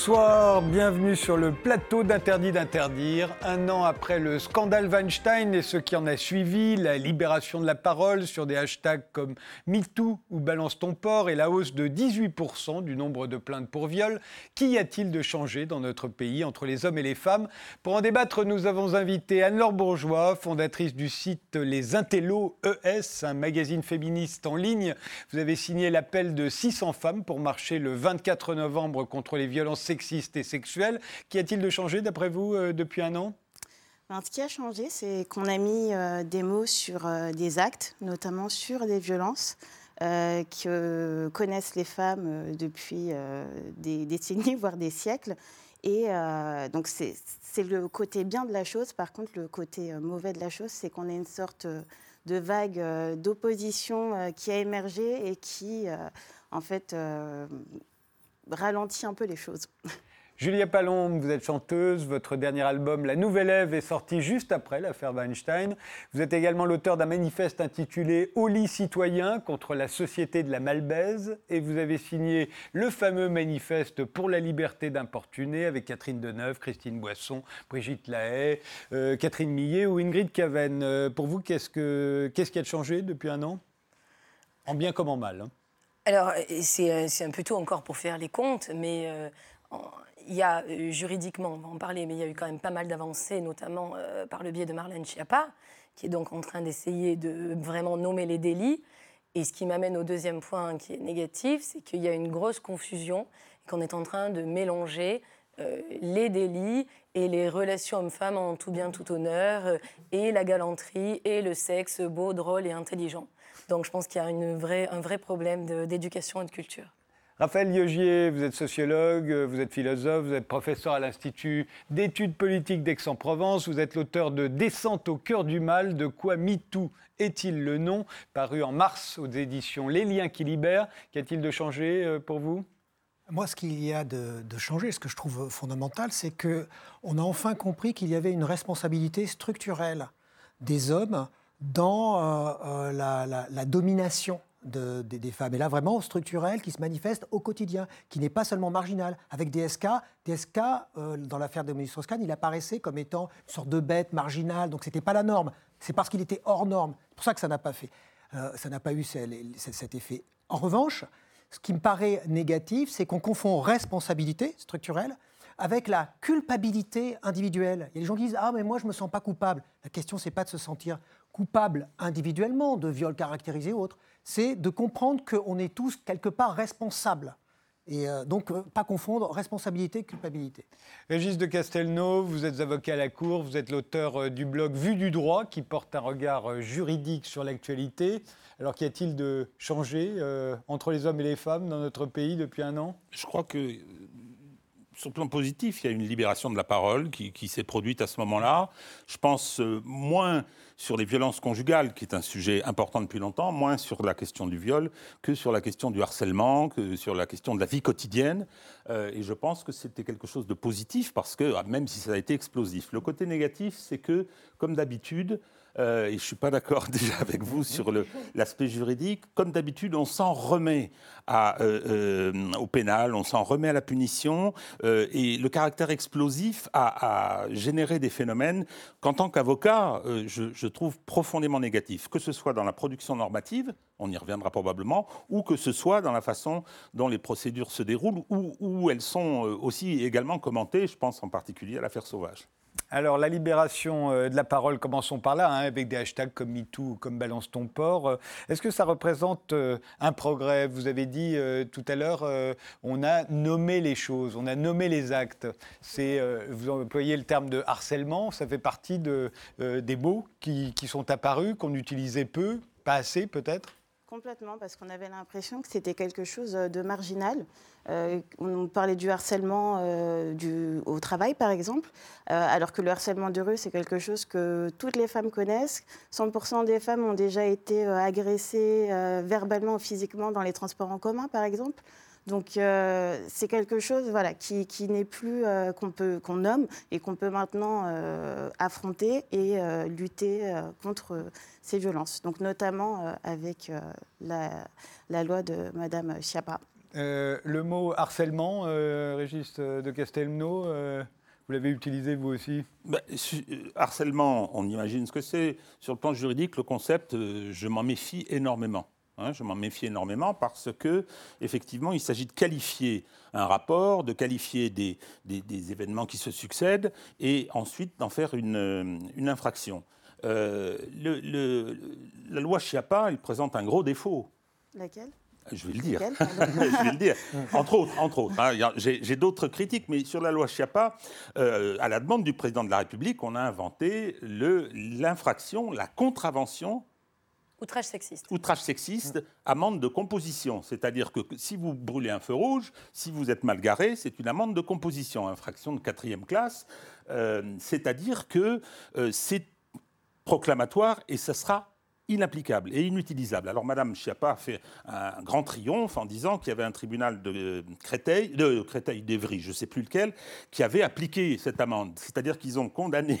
Bonsoir, bienvenue sur le plateau d'Interdit d'interdire. Un an après le scandale Weinstein et ce qui en a suivi, la libération de la parole sur des hashtags comme MeToo ou Balance ton port et la hausse de 18% du nombre de plaintes pour viol, qu'y a-t-il de changé dans notre pays entre les hommes et les femmes? Pour en débattre, nous avons invité Anne-Laure Bourgeois, fondatrice du site Les Intellos ES, un magazine féministe en ligne. Vous avez signé l'appel de 600 femmes pour marcher le 24 novembre contre les violences sexistes et sexuelles. Qu'y a-t-il de changé, d'après vous, euh, depuis un an? Ben, ce qui a changé, c'est qu'on a mis euh, des mots sur euh, des actes, notamment sur des violences que connaissent les femmes depuis des décennies, voire des siècles. Et donc c'est le côté bien de la chose. Par contre, le côté mauvais de la chose, c'est qu'on a une sorte de vague d'opposition qui a émergé et qui, en fait, ralentit un peu les choses. Julia Palombe, vous êtes chanteuse. Votre dernier album, La Nouvelle Ève, est sorti juste après l'affaire Weinstein. Vous êtes également l'auteur d'un manifeste intitulé Au lit citoyen contre la société de la malbaise. Et vous avez signé le fameux manifeste pour la liberté d'importuner avec Catherine Deneuve, Christine Boisson, Brigitte Lahaye, euh, Catherine Millet ou Ingrid Caven. Euh, pour vous, qu'est-ce, que, qu'est-ce qui a changé depuis un an? En bien comme en mal hein alors, c'est un peu tôt encore pour faire les comptes, mais euh, il y a euh, juridiquement, on va en parler, mais il y a eu quand même pas mal d'avancées, notamment euh, par le biais de Marlène Schiappa, qui est donc en train d'essayer de vraiment nommer les délits. Et ce qui m'amène au deuxième point qui est négatif, c'est qu'il y a une grosse confusion qu'on est en train de mélanger les délits et les relations hommes-femmes en tout bien, tout honneur, et la galanterie et le sexe beau, drôle et intelligent. Donc je pense qu'il y a une vraie, un vrai problème d'éducation et de culture. Raphaël Liogier, vous êtes sociologue, vous êtes philosophe, vous êtes professeur à l'Institut d'études politiques d'Aix-en-Provence, vous êtes l'auteur de Descente au cœur du mal, de quoi MeToo est-il le nom, paru en mars aux éditions Les liens qui libèrent. Qu'y a-t-il de changé euh, pour vous? Moi, ce qu'il y a de, de, changé, ce que je trouve fondamental, c'est qu'on a enfin compris qu'il y avait une responsabilité structurelle des hommes dans euh, euh, la, domination des femmes. Et là, vraiment structurelle, qui se manifeste au quotidien, qui n'est pas seulement marginale. Avec DSK, DSK, euh, dans l'affaire de Moïse Strauss-Kahn, il apparaissait comme étant une sorte de bête marginale, donc ce n'était pas la norme. C'est parce qu'il était hors norme. C'est pour ça que ça n'a pas fait. ça n'a pas eu cet effet. En revanche, ce qui me paraît négatif, c'est qu'on confond responsabilité structurelle avec la culpabilité individuelle. Il y a des gens qui disent Ah, mais moi, je ne me sens pas coupable. La question, c'est pas de se sentir coupable individuellement de viol caractérisé ou autre, c'est de comprendre qu'on est tous quelque part responsables. Et euh, donc, euh, pas confondre responsabilité et culpabilité. Régis de Castelnau, vous êtes avocat à la Cour, vous êtes l'auteur euh, du blog Vue du droit qui porte un regard juridique sur l'actualité. Alors qu'y a-t-il de changé entre les hommes et les femmes dans notre pays depuis un an? Je crois que sur le plan positif, il y a une libération de la parole qui, s'est produite à ce moment-là. Je pense euh, moins sur les violences conjugales, qui est un sujet important depuis longtemps, moins sur la question du viol que sur la question du harcèlement, que sur la question de la vie quotidienne. Euh, et je pense que c'était quelque chose de positif parce que, ah, même si ça a été explosif, le côté négatif, c'est que, comme d'habitude, euh, et je ne suis pas d'accord déjà avec vous sur l'aspect juridique. Comme d'habitude, on s'en remet euh, euh, au pénal, on s'en remet à la punition, et le caractère explosif a, généré des phénomènes qu'en tant qu'avocat, je, je, trouve profondément négatifs, que ce soit dans la production normative, on y reviendra probablement, ou que ce soit dans la façon dont les procédures se déroulent, ou où elles sont aussi également commentées, je pense en particulier à l'affaire Sauvage. Alors, la libération euh, de la parole, commençons par là, hein, avec des hashtags comme MeToo comme Balance ton port. Euh, est-ce que ça représente euh, un progrès? Vous avez dit tout à l'heure, on a nommé les choses, on a nommé les actes. Vous employez le terme de harcèlement, ça fait partie de, des mots qui sont apparus, qu'on utilisait peu, pas assez peut-être? Complètement, parce qu'on avait l'impression que c'était quelque chose de marginal. Euh, on parlait du harcèlement euh, au travail, par exemple, euh, alors que le harcèlement de rue, c'est quelque chose que toutes les femmes connaissent. 100% des femmes ont déjà été agressées verbalement ou physiquement dans les transports en commun, par exemple. Donc c'est quelque chose voilà, qui, n'est plus qu'on peut qu'on nomme et qu'on peut maintenant affronter et lutter contre ces violences. Donc notamment avec la, la, loi de Madame Chiappa. le mot harcèlement, Régis de Castelnau, vous l'avez utilisé vous aussi? Bah, Harcèlement, on imagine ce que c'est. Sur le plan juridique, le concept, je m'en méfie énormément. Hein, je m'en méfie énormément parce que, effectivement, il s'agit de qualifier un rapport, de qualifier des, des, événements qui se succèdent et ensuite d'en faire une, une infraction. Euh, le, la loi Chiappa, elle présente un gros défaut. Laquelle? Je vais le dire. je vais le dire. Entre autres, entre autres. Hein, J'ai d'autres critiques, mais sur la loi Chiappa, euh, à la demande du président de la République, on a inventé l'infraction, la contravention Outrage sexiste. Outrage sexiste, amende de composition. C'est-à-dire que si vous brûlez un feu rouge, si vous êtes mal garé, c'est une amende de composition, infraction de quatrième classe. Euh, c'est-à-dire que euh, c'est proclamatoire et ça sera inapplicable et inutilisable. Alors Madame Schiappa a fait un grand triomphe en disant qu'il y avait un tribunal de Créteil, de Créteil d'Evry, je ne sais plus lequel, qui avait appliqué cette amende. C'est-à-dire qu'ils ont condamné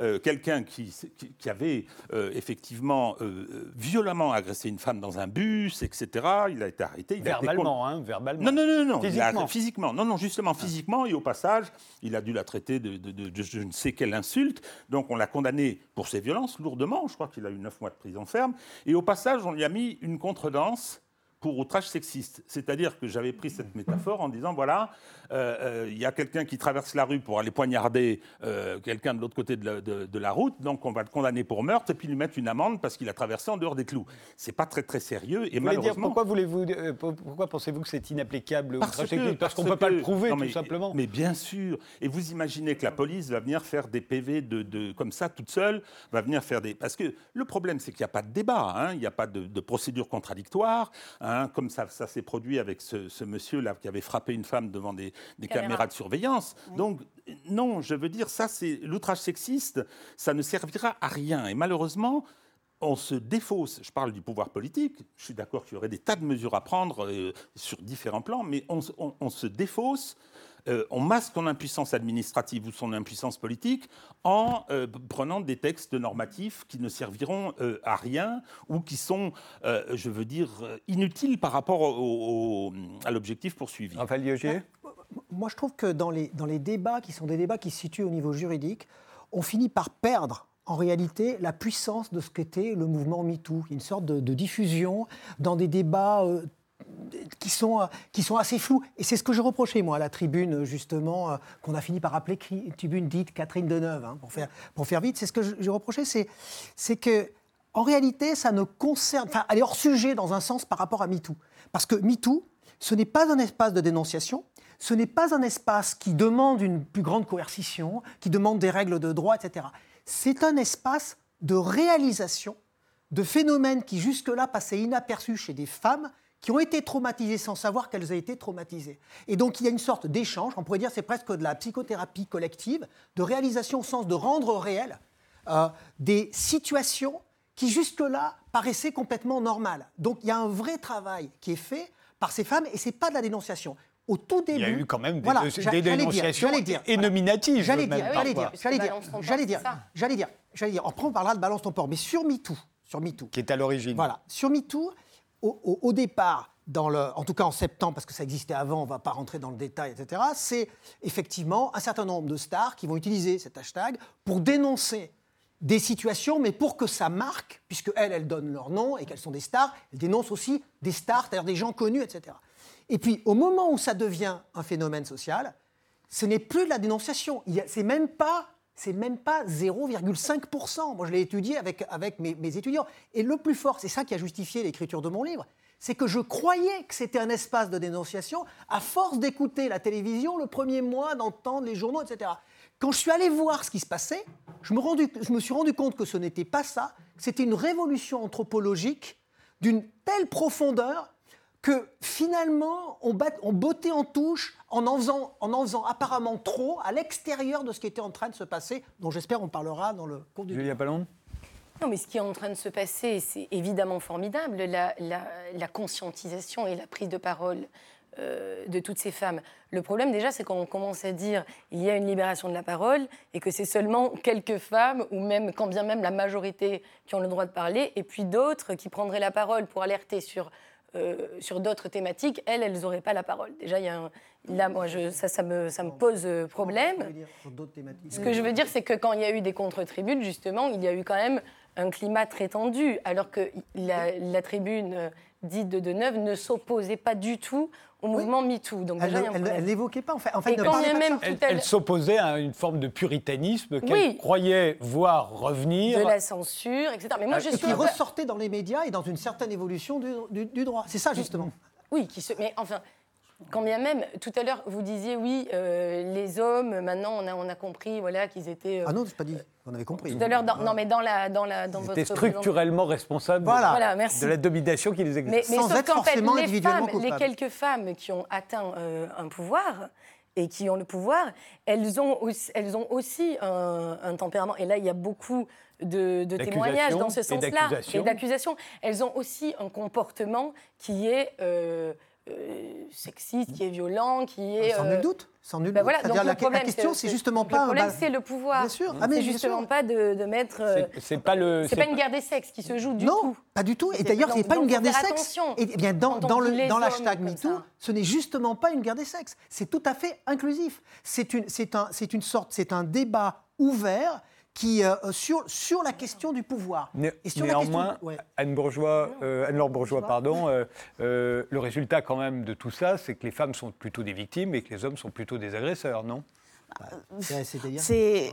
euh, quelqu'un qui, qui, avait euh, effectivement euh, violemment agressé une femme dans un bus, etc. Il a été arrêté. Il verbalement, hein, verbalement. Non, non, non, non. Physiquement. physiquement. Non, non, justement physiquement. Et au passage, il a dû la traiter de, de je ne sais quelle insulte. Donc on l'a condamné pour ses violences lourdement. Je crois qu'il a eu neuf mois de prison ferme. Et au passage, on lui a mis une contredanse pour outrage sexiste. C'est-à-dire que j'avais pris cette métaphore en disant, voilà, euh, euh, il y a quelqu'un qui traverse la rue pour aller poignarder euh, quelqu'un de l'autre côté de la, route, donc on va le condamner pour meurtre et puis lui mettre une amende parce qu'il a traversé en dehors des clous. C'est pas très très sérieux et malheureusement. Dire, pourquoi voulez-vous, pourquoi pensez-vous que c'est inapplicable Parce qu'on ne peut pas le prouver tout simplement. Mais bien sûr. Et vous imaginez que la police va venir faire des PV de, comme ça toute seule, va venir faire des. Parce que le problème c'est qu'il n'y a pas de débat, hein. il n'y a pas de, procédure contradictoire, hein, comme ça, ça s'est produit avec ce, ce monsieur là qui avait frappé une femme devant des, des caméras de surveillance. Donc, non, je veux dire, ça, c'est l'outrage sexiste, ça ne servira à rien. Et malheureusement, on se défausse, je parle du pouvoir politique, je suis d'accord qu'il y aurait des tas de mesures à prendre euh, sur différents plans, mais on, on se défausse euh, on masque son impuissance administrative ou son impuissance politique en euh, prenant des textes normatifs qui ne serviront euh, à rien ou qui sont, je veux dire, inutiles par rapport à l'objectif poursuivi. Raphaël Liogé Moi, je trouve que dans les, dans les débats qui sont des débats qui se situent au niveau juridique, on finit par perdre en réalité la puissance de ce qu'était le mouvement MeToo, une sorte de, de diffusion dans des débats qui sont, euh, qui sont assez flous. Et c'est ce que je reprochais, moi, à la tribune, justement, euh, qu'on a fini par appeler tribune dite Catherine Deneuve, hein, pour, faire, pour faire vite. C'est ce que je, reprochais, c'est, c'est que, en réalité, ça ne concerne. Enfin, elle est hors sujet dans un sens par rapport à MeToo. Parce que MeToo, ce n'est pas un espace de dénonciation, ce n'est pas un espace qui demande une plus grande coercition, qui demande des règles de droit, etc. C'est un espace de réalisation de phénomènes qui jusque-là passaient inaperçus chez des femmes qui ont été traumatisées sans savoir qu'elles ont été traumatisées. Et donc il y a une sorte d'échange, on pourrait dire c'est presque de la psychothérapie collective, de réalisation au sens de rendre réel euh, des situations qui jusque-là paraissaient complètement normales. Donc il y a un vrai travail qui est fait par ces femmes et ce n'est pas de la dénonciation. Au tout début, il y a eu quand même des, des dénonciations dire, et nominatives. J'allais dire, j'allais dire, j'allais dire, j'allais dire, j'allais dire, j'allais dire, on parlera de balance ton port, mais sur MeToo, sur MeToo, qui est à l'origine. Voilà, sur MeToo, au, départ, en tout cas en septembre, parce que ça existait avant, on ne va pas rentrer dans le détail, etc., c'est effectivement un certain nombre de stars qui vont utiliser cet hashtag pour dénoncer des situations, mais pour que ça marque, puisque elles, elles donnent leur nom et qu'elles sont des stars, elles dénoncent aussi des stars, c'est-à-dire des gens connus, etc. Et puis, au moment où ça devient un phénomène social, ce n'est plus de la dénonciation. C'est même pas c'est même pas 0,5%. Moi, je l'ai étudié avec, avec mes, étudiants. Et le plus fort, c'est ça qui a justifié l'écriture de mon livre, c'est que je croyais que c'était un espace de dénonciation à force d'écouter la télévision le premier mois, d'entendre les journaux, etc. Quand je suis allé voir ce qui se passait, je me, je me suis rendu compte que ce n'était pas ça, c'était une révolution anthropologique d'une telle profondeur que finalement, on, bat, on bottait en touche en en, faisant, en en faisant apparemment trop à l'extérieur de ce qui était en train de se passer, dont j'espère on parlera dans le cours du Julia Pallon non, mais ce qui est en train de se passer, c'est évidemment formidable, la, la, conscientisation et la prise de parole euh, de toutes ces femmes. Le problème déjà, c'est qu'on commence à dire il y a une libération de la parole et que c'est seulement quelques femmes, ou même quand bien même la majorité, qui ont le droit de parler, et puis d'autres qui prendraient la parole pour alerter sur euh, sur d'autres thématiques, elles, elles n'auraient pas la parole. Déjà, il y a un- là, moi, je, ça, ça me, ça me pose euh, problème. Ce que je veux dire, c'est que quand il y a eu des contre-tribunes, justement, il y a eu quand même un climat très tendu, alors que la, la tribune euh, dite de Deneuve ne s'opposait pas du tout au mouvement MeToo. Donc Elle déjà, l'évoquait pas, en fait. En fait Et elle ne quand même. Elle, s'opposait à une forme de puritanisme qu'elle Oui. croyait voir revenir. de la censure, etc. Mais moi, je Et suis qui peu- ressortait dans les médias et dans une certaine évolution du, du- du droit. C'est ça, justement. Oui, qui se... mais enfin, quand bien même, tout à l'heure, vous disiez, oui, euh, les hommes, maintenant, on a, on a compris voilà, qu'ils étaient... euh, Ah non, je pas dit. On avait compris. tout à l'heure, dans- non, mais dans, la, dans, la, dans votre... structurellement responsables de- Voilà. Voilà, merci. de la domination qui les exerce. mais Sans sauf être qu'en fait, forcément les femmes, les quelques femmes qui ont atteint euh, un pouvoir et qui ont le pouvoir, elles ont aussi, elles ont aussi un, un tempérament. Et là, il y a beaucoup de, de témoignages dans ce sens-là et d'accusations. Elles ont aussi un comportement qui est euh, sexiste, qui est violent, qui est... Sans euh, nul doute. Sans nul ben doute. voilà, donc la, le problème, la question, c'est justement le pas. un problème, c'est le pouvoir. Bien sûr. Ah, mais c'est justement sûr. pas de, de mettre. euh, C'est- C'est pas le. c'est pas une guerre des sexes qui se joue du non, tout. pas du tout. Et C'est- d'ailleurs, ce n'est donc- pas une guerre des sexes. attention. Et bien, dans, dans le l'hashtag MeToo, ce n'est justement pas une guerre des sexes. C'est tout à fait inclusif. C'est une, c'est un, c'est une sorte, c'est un débat ouvert qui euh, sur sur la question du pouvoir. Né- Et sur la question- Néanmoins, ouais. Anne Bourgeois, euh, Anne-Laure Bourgeois, pardon, euh, euh, le résultat quand même de tout ça, c'est que les femmes sont plutôt des victimes et que les hommes sont plutôt des agresseurs, non? Ouais, C'est-à-dire? C'est,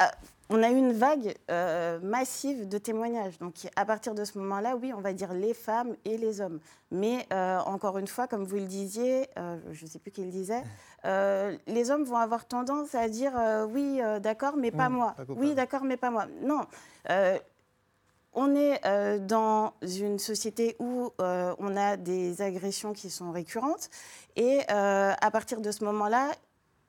euh, on a eu une vague euh, massive de témoignages. Donc, à partir de ce moment-là, oui, on va dire les femmes et les hommes. Mais euh, encore une fois, comme vous le disiez, euh, je ne sais plus qui le disait, les hommes vont avoir tendance à dire oui, d'accord, mais pas Mmh, moi. pas oui, d'accord, mais pas moi. Non. On est dans une société où on a des agressions qui sont récurrentes et à partir de ce moment-là,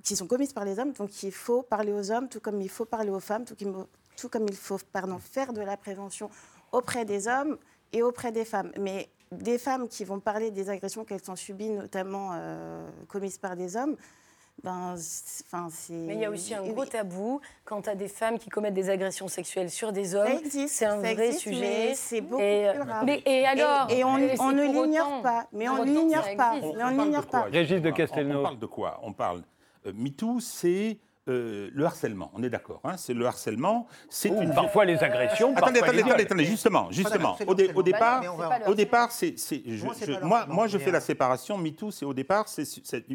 qui sont commises par les hommes, donc il faut parler aux hommes, tout comme il faut parler aux femmes, tout, comme- tout comme il faut pardon, faire de la prévention auprès des hommes et auprès des femmes. Mais des femmes qui vont parler des agressions qu'elles ont subies, notamment euh, commises par des hommes, ben, c'est- enfin, c'est. Mais il y a aussi un oui, gros tabou quant à des femmes qui commettent des agressions sexuelles sur des hommes. Ça existe, C'est un ça vrai existe, sujet. mais c'est beaucoup et, plus rare. Mais, et alors et on, Et on ne l'ignore pas. Mais on ne l'ignore pas. Mais on ne de l'ignore pas. Régis de On- on- Castelnau. On, parle de quoi? On parle. Euh, MeToo, c'est euh, le harcèlement. On est d'accord. hein c'est le harcèlement. C'est Ou une. parfois les agressions, Attendez, parfois attendez, les attendez, attendez, justement, justement. c'est Au, dé- au départ, au départ, c'est, Moi, pas moi, je fais euh, la séparation. MeToo, c'est au départ, c'est,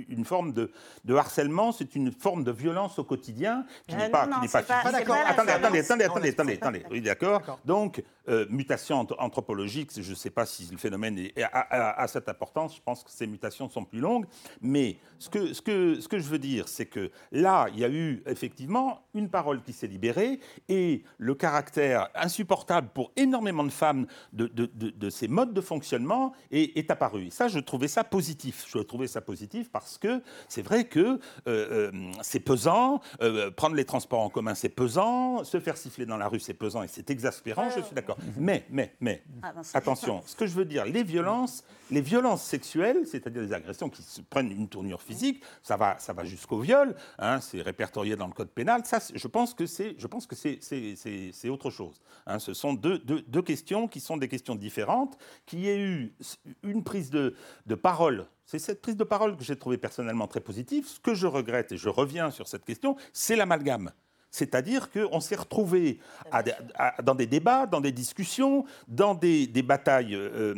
une forme de, de harcèlement, c'est une forme de violence au quotidien qui Euh, n'est pas, non, qui n'est pas. pas- Pas d'accord. pas Attendez, attendez, attendez, attendez, pas attendez, attendez. Oui, d'accord. Donc, euh, mutation ant- anthropologique, je ne sais pas si le phénomène a cette importance. Je pense que ces mutations sont plus longues. Mais ce que, ce que, ce que je veux dire, c'est que là, il y a eu effectivement une parole qui s'est libérée et le caractère insupportable pour énormément de femmes de, de- de- de ces modes de fonctionnement est, est apparu. Et ça, je trouvais ça positif. Je trouvais ça positif parce que c'est vrai que euh, euh, c'est pesant, euh, prendre les transports en commun, c'est pesant, se faire siffler dans la rue, c'est pesant et c'est exaspérant, je suis d'accord. Mais, mais, mais, Ah, ben, attention, ce que je veux dire, les violences, les violences sexuelles, c'est-à-dire les agressions qui se prennent une tournure physique, ça va, ça va jusqu'au viol, hein, c'est répertorié dans le code pénal, ça, je pense que c'est, je pense que c'est, c'est, autre chose. hein. ce sont deux, deux- deux questions qui sont des questions différentes, qu'il y ait eu une prise de, de parole c'est cette prise de parole que j'ai trouvée personnellement très positive. Ce que je regrette, et je reviens sur cette question, c'est l'amalgame. C'est-à-dire qu'on s'est retrouvé à à- dans des débats, dans des discussions, dans des, des batailles euh,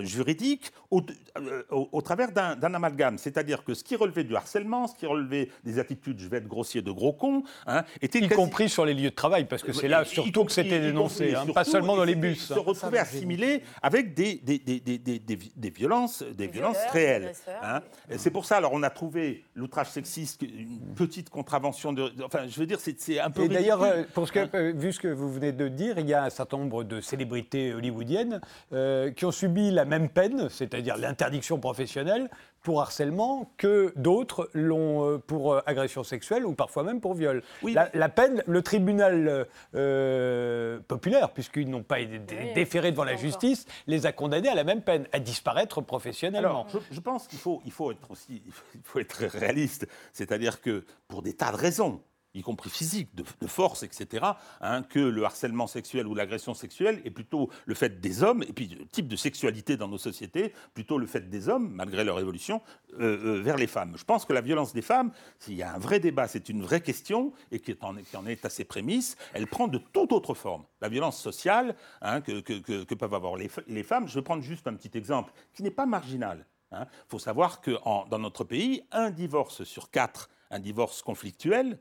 juridiques au, euh, au- au travers d'un amalgame. C'est-à-dire que ce qui relevait du harcèlement, ce qui relevait des attitudes, je vais être grossier, de gros cons, hein, était Y quasi- compris sur les lieux de travail, parce que c'est là surtout que c'était dénoncé, hein, surtout, pas seulement dans les bus. Se retrouver assimilé avec des, des, des, des, des, des- des violences, des violences violeurs, réelles. hein. C'est pour ça, alors on a trouvé l'outrage sexiste, une petite contravention de. Enfin, je veux dire, c'est c'est un peu. Et d'ailleurs, euh, pour ce que, euh, vu ce que vous venez de dire, il y a un certain nombre de célébrités hollywoodiennes euh, qui ont subi la même peine, c'est-à-dire l'interdiction professionnelle pour harcèlement, que d'autres l'ont pour agression sexuelle ou parfois même pour viol. Oui. La, la peine, le tribunal euh, populaire, puisqu'ils n'ont pas été Oui, déférés devant la justice, les a condamnés à la même peine, à disparaître professionnellement. Alors, je, je pense qu'il faut, il faut être aussi, il faut être réaliste. C'est-à-dire que pour des tas de raisons, y compris physique, de, force, etc., hein, que le harcèlement sexuel ou l'agression sexuelle est plutôt le fait des hommes, et puis le type de sexualité dans nos sociétés, plutôt le fait des hommes, malgré leur évolution, euh, euh, vers les femmes. Je pense que la violence des femmes, s'il y a un vrai débat, c'est une vraie question, et qui en, est à ses prémices, elle prend de toute autre forme. La violence sociale hein, que, peuvent avoir les, les femmes, je vais prendre juste un petit exemple, qui n'est pas marginal. Il hein. faut savoir que dans notre pays, un divorce sur quatre, un divorce conflictuel,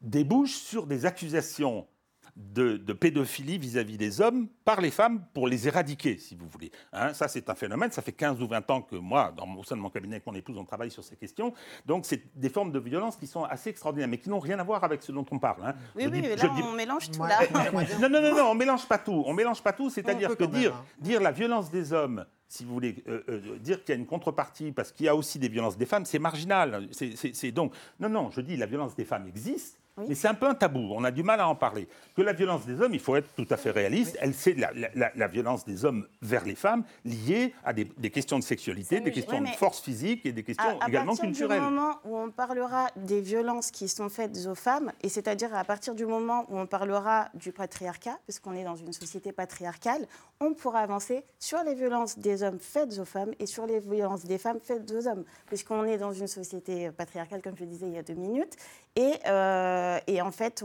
débouche sur des accusations de, pédophilie vis-à-vis des hommes par les femmes pour les éradiquer, si vous voulez. Hein, ça, c'est un phénomène. Ça fait 15 ou 20 ans que moi, dans, au sein de mon cabinet avec mon épouse, on travaille sur ces questions. Donc, c'est des formes de violence qui sont assez extraordinaires, mais qui n'ont rien à voir avec ce dont on parle. Hein. Oui, oui, mais là, on mélange tout. Là. non, non, non, non, on mélange pas tout. On mélange pas tout. C'est-à-dire que dire, hein. dire la violence des hommes si vous voulez, euh, euh, dire qu'il y a une contrepartie parce qu'il y a aussi des violences des femmes, c'est marginal. C'est donc non, non. Je dis la violence des femmes existe. Mais c'est un peu un tabou, on a du mal à en parler. Que la violence des hommes, il faut être tout à fait réaliste, elle c'est la, violence des hommes vers les femmes liée à des, questions de sexualité, des questions de force physique et des questions également culturelles. À partir du moment où on parlera des violences qui sont faites aux femmes, et c'est-à-dire à partir du moment où on parlera du patriarcat, puisqu'on est dans une société patriarcale, on pourra avancer sur les violences des hommes faites aux femmes et sur les violences des femmes faites aux hommes, puisqu'on est dans une société patriarcale, comme je disais il y a deux minutes, et... Euh, euh, et en fait,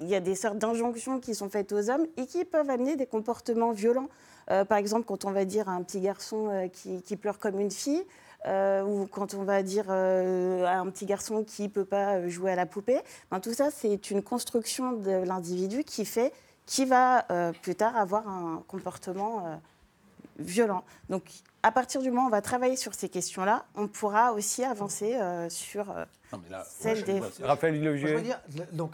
il y a des sortes d'injonctions qui sont faites aux hommes et qui peuvent amener des comportements violents. Euh, par exemple, quand on va dire à un petit garçon euh, qui, pleure comme une fille, ou quand on va dire à un petit garçon qui ne peut pas jouer à la poupée, ben, tout ça, c'est une construction de l'individu qui fait qui va plus tard avoir un comportement violent. Donc, à partir du moment où on va travailler sur ces questions-là, on pourra aussi avancer euh, sur euh, celle des... Raphaël Logier. donc,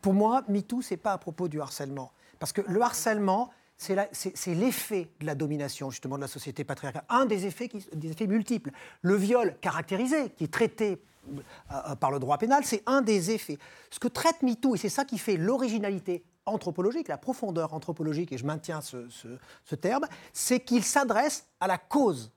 pour moi, MeToo, ce n'est pas à propos du harcèlement. Parce que le harcèlement, c'est l'effet de la domination, justement, de la société patriarcale. Un des effets, qui, des effets multiples. Le viol caractérisé, qui est traité euh, par le droit pénal, c'est un des effets. Ce que traite MeToo, et c'est ça qui fait l'originalité anthropologique, la profondeur anthropologique, et je maintiens ce, terme, c'est qu'il s'adresse à la cause.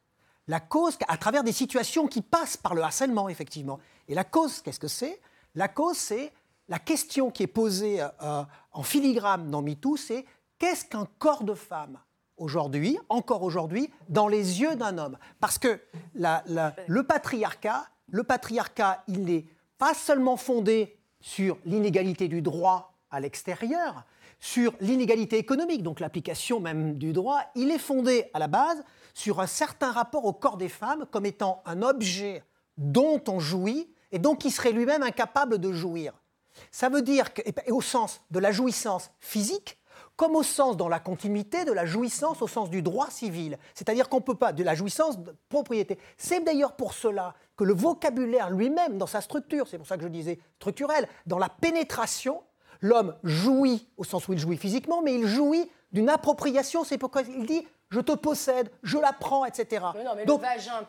La cause à travers des situations qui passent par le harcèlement, effectivement. Et la cause, qu'est-ce que c'est? La cause, c'est la question qui est posée euh, en filigrane dans MeToo, c'est qu'est-ce qu'un corps de femme aujourd'hui, encore aujourd'hui, dans les yeux d'un homme? Parce que le patriarcat, le patriarcat, il n'est pas seulement fondé sur l'inégalité du droit à l'extérieur sur l'inégalité économique, donc l'application même du droit, il est fondé à la base sur un certain rapport au corps des femmes comme étant un objet dont on jouit et donc qui serait lui-même incapable de jouir. Ça veut dire que, et au sens de la jouissance physique, comme au sens dans la continuité de la jouissance au sens du droit civil. C'est-à-dire qu'on ne peut pas, de la jouissance de propriété. C'est d'ailleurs pour cela que le vocabulaire lui-même, dans sa structure, c'est pour ça que je disais structurel, dans la pénétration, l'homme jouit au sens où il jouit physiquement, mais il jouit d'une appropriation. C'est pourquoi il dit je te possède, je la prends, etc. Donc,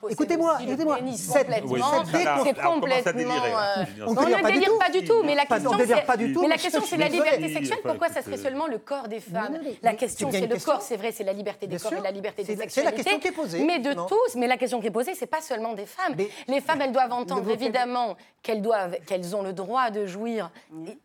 écoutez-moi, écoutez-moi, cette, c'est complètement. Euh, on ne délire pas du tout, mais la question, c'est, mais la question, c'est la liberté sexuelle. Pourquoi ça serait seulement le corps des femmes La question, c'est le corps, c'est vrai, c'est la liberté des corps et la liberté des sexualités. C'est la question qui est posée. Mais de tous, mais la question qui est posée, c'est pas seulement des femmes. Les femmes, elles doivent entendre évidemment qu'elles doivent, qu'elles ont le droit de jouir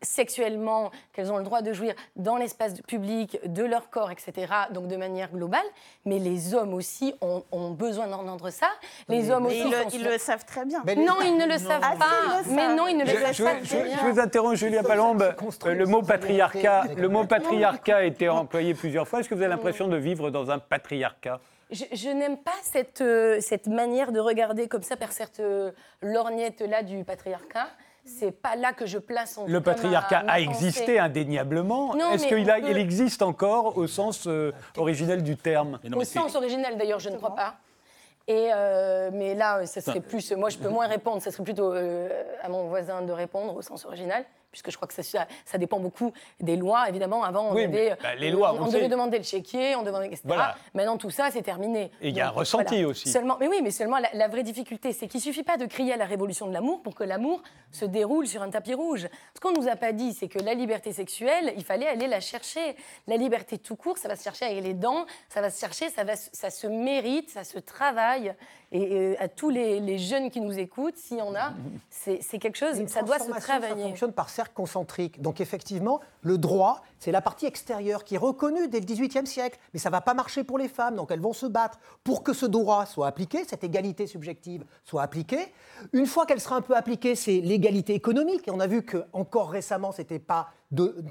sexuellement, qu'elles ont le droit de jouir dans l'espace public de leur corps, etc. Donc de manière globale mais les hommes aussi ont, besoin d'entendre ça. Les hommes aussi. Ils, le, savent très bien. non, ils ne le savent pas. Ah, mais non, ils ne le savent pas. Je, vous interromps, Julia Palombe. Le mot patriarcat, le mot patriarcat a été employé plusieurs fois. Est-ce que vous avez l'impression de vivre dans un patriarcat? Je, n'aime pas cette, euh, cette manière de regarder comme ça par cette euh, lorgnette-là du patriarcat c'est pas là que je place en Le patriarcat a existé indéniablement. Est-ce qu'il il existe encore au sens euh, originel du terme Au sens originel, d'ailleurs, je ne crois pas. Et euh, mais là, ça serait plus. Moi, je peux moins répondre. Ça serait plutôt euh, à mon voisin de répondre au sens original. Puisque je crois que ça, ça dépend beaucoup des lois. Évidemment, avant, on, Oui, mais, bah, les lois, on, on devait demander le chéquier, on demandait, etc. Voilà. Maintenant, tout ça, c'est terminé. Et il y a un ressenti aussi. Seulement, mais oui, mais seulement la, la vraie difficulté, c'est qu'il suffit pas de crier à la révolution de l'amour pour que l'amour se déroule sur un tapis rouge. Ce qu'on nous a pas dit, c'est que la liberté sexuelle, il fallait aller la chercher. La liberté tout court, ça va se chercher avec les dents, ça va se chercher, ça, va, ça se mérite, ça se travaille. Et, euh, à tous les, les jeunes qui nous écoutent, s'il y en a, c'est quelque chose, Une ça doit se transformation, Ça travailler. fonctionne par cercle concentrique. Donc effectivement, le droit, c'est la partie extérieure qui est reconnue dès le XVIIIe siècle. Mais ça ne va pas marcher pour les femmes, donc elles vont se battre pour que ce droit soit appliqué, cette égalité subjective soit appliquée. Une fois qu'elle sera un peu appliquée, c'est l'égalité économique. Et on a vu que encore récemment, c'était pas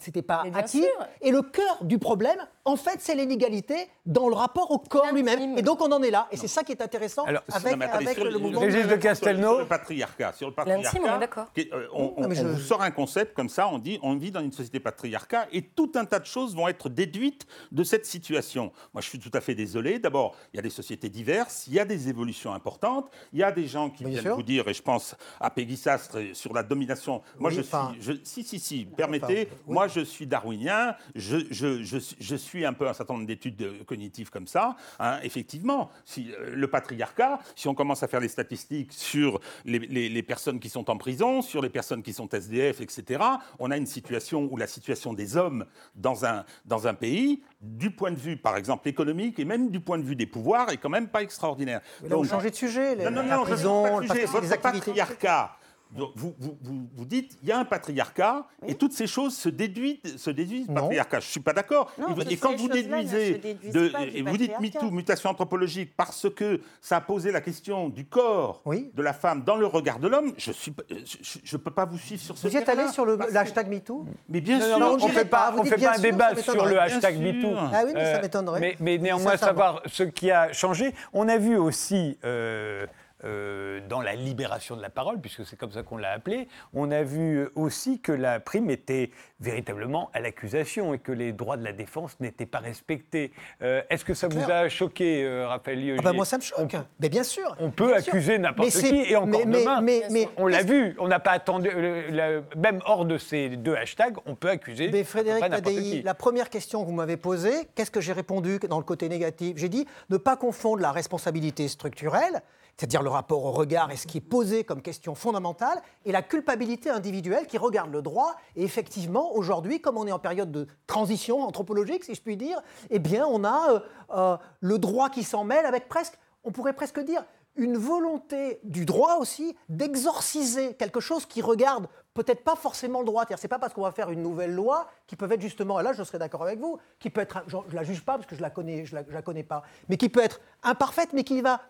c'était pas acquis. sûr. Et le cœur du problème, en fait, c'est l'inégalité dans le rapport au corps lui-même. Et donc on en est là. Et c'est ça qui est intéressant Alors, avec, Non, attendez, avec sur le mouvement. Régis de Castelnau. Sur le patriarcat. Sur le patriarcat, euh, on, on- Non, mais je- on vous sort un concept comme ça, on dit on vit dans une société patriarcat et tout un tas de choses vont être déduites de cette situation. Moi, je suis tout à fait désolé. D'abord, il y a des sociétés diverses, il y a des évolutions importantes, il y a des gens qui Bien viennent sûr. vous dire, et je pense à Peggy Sastre sur la domination. Moi, Oui, je suis. je- si, si, si, permettez, Enfin, oui. moi, je suis darwinien, je, je, je, je suis un peu un certain nombre d'études cognitives comme ça. hein. effectivement, si, euh, le patriarcat, si on commence à faire les statistiques sur les, les- les personnes qui sont en prison, sur les personnes qui sont SDF, etc., on a une situation où la situation des hommes dans un, dans un pays, du point de vue, par exemple, économique et même du point de vue des pouvoirs, est quand même pas extraordinaire. Mais là, vous Donc- changez de sujet. non, non, la non, je prison, ne le pas patriarcat, Votre les patriarcat, donc, vous, vous, vous, vous dites, il y a un patriarcat, et toutes ces choses se déduisent, se déduisent du patriarcat. Je ne suis pas d'accord. Et vous- toutes Et quand vous déduisez, de, et vous dites. MeToo, mutation anthropologique, parce que ça a posé la question du corps Oui. de la femme dans le regard de l'homme, je ne peux pas vous suivre sur ce Vous êtes allé sur l'hashtag MeToo Mais bien Non, sûr, non, non, on ne fait pas, on fait pas un sûr, débat sur le hashtag. MeToo. Ah oui, mais ça Euh, m'étonnerait. Mais, néanmoins, ça savoir ce qui a changé. On a vu aussi euh, euh, dans la libération de la parole, puisque c'est comme ça qu'on l'a appelé, on a vu aussi que la prime était véritablement à l'accusation et que les droits de la défense n'étaient pas respectés. Euh, Est-ce que ça vous clair. a choqué, euh, Raphaël Ah bah moi, ça me choque. Mais bien sûr. On peut accuser n'importe qui et encore mais- demain. mais- mais- on l'a vu, on n'a pas attendu, euh, la- même hors de ces deux hashtags, on peut accuser Mais Frédéric Tadei, la première question que vous m'avez posée, qu'est-ce que j'ai répondu dans le côté négatif? J'ai dit ne pas confondre la responsabilité structurelle, c'est-à-dire le rapport au regard et ce qui est posé comme question fondamentale, et la culpabilité individuelle qui regarde le droit. Et effectivement, aujourd'hui, comme on est en période de transition anthropologique, si je puis dire, eh bien, on a euh, euh, le droit qui s'en mêle avec presque, on pourrait presque dire, une volonté du droit aussi d'exorciser quelque chose qui regarde peut-être pas forcément le droit. C'est-à-dire, C'est pas parce qu'on va faire une nouvelle loi qui peut être justement, et là je serais d'accord avec vous, qui peut être, je ne la juge pas parce que je la connais, je la connais pas, mais qui peut être imparfaite, mais qui va,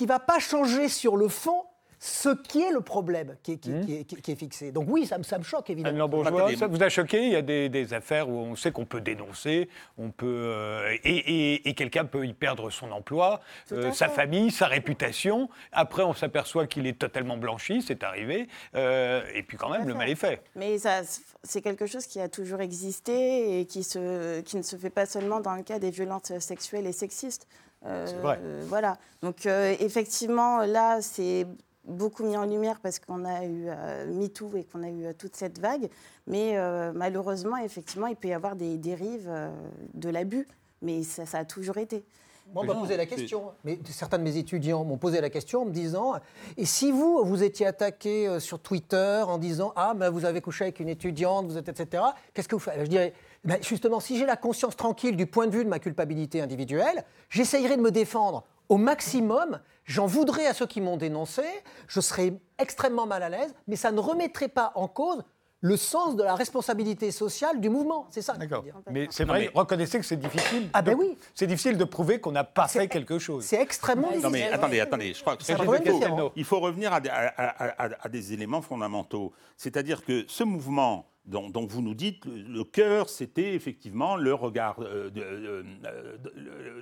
qui va pas changer sur le fond ce qui est le problème qui est, qui, qui est, qui est- qui est fixé. Donc oui, ça me, ça me choque évidemment. Attendez, ça vous a choqué? Il y a des, des affaires où on sait qu'on peut dénoncer, on peut euh, et, et- et quelqu'un peut y perdre son emploi, euh, sa famille, sa réputation. Après, on s'aperçoit qu'il est totalement blanchi, c'est arrivé. Euh, et puis quand même, le mal est fait. Mais ça, c'est quelque chose qui a toujours existé et qui, se, qui ne se fait pas seulement dans le cas des violences sexuelles et sexistes. Euh, C'est vrai. euh, voilà. Donc euh, effectivement, là, c'est beaucoup mis en lumière parce qu'on a eu euh, MeToo et qu'on a eu euh, toute cette vague. Mais euh, malheureusement, effectivement, il peut y avoir des dérives euh, de l'abus. Mais ça, ça a toujours été. Moi, on m'a posé la question. Mais certains de mes étudiants m'ont posé la question en me disant Et si vous, vous étiez attaqué sur Twitter en disant Ah, ben, vous avez couché avec une étudiante, vous êtes, etc., qu'est-ce que vous faites Je dirais ben, Justement, si j'ai la conscience tranquille du point de vue de ma culpabilité individuelle, j'essayerai de me défendre au maximum. J'en voudrais à ceux qui m'ont dénoncé. Je serais extrêmement mal à l'aise, mais ça ne remettrait pas en cause le sens de la responsabilité sociale du mouvement. C'est ça. D'accord. Mais c'est vrai, mais- reconnaissez que c'est difficile. Ah ben de- oui. C'est difficile de prouver qu'on n'a pas fait quelque chose. C'est extrêmement Non, Non difficile. mais attendez, attendez, je crois que C'est un il faut- différent. Il faut revenir à, des- à- à- à- à des éléments fondamentaux. C'est-à-dire que ce mouvement dont vous nous dites, le, le cœur, c'était effectivement le regard, euh, euh,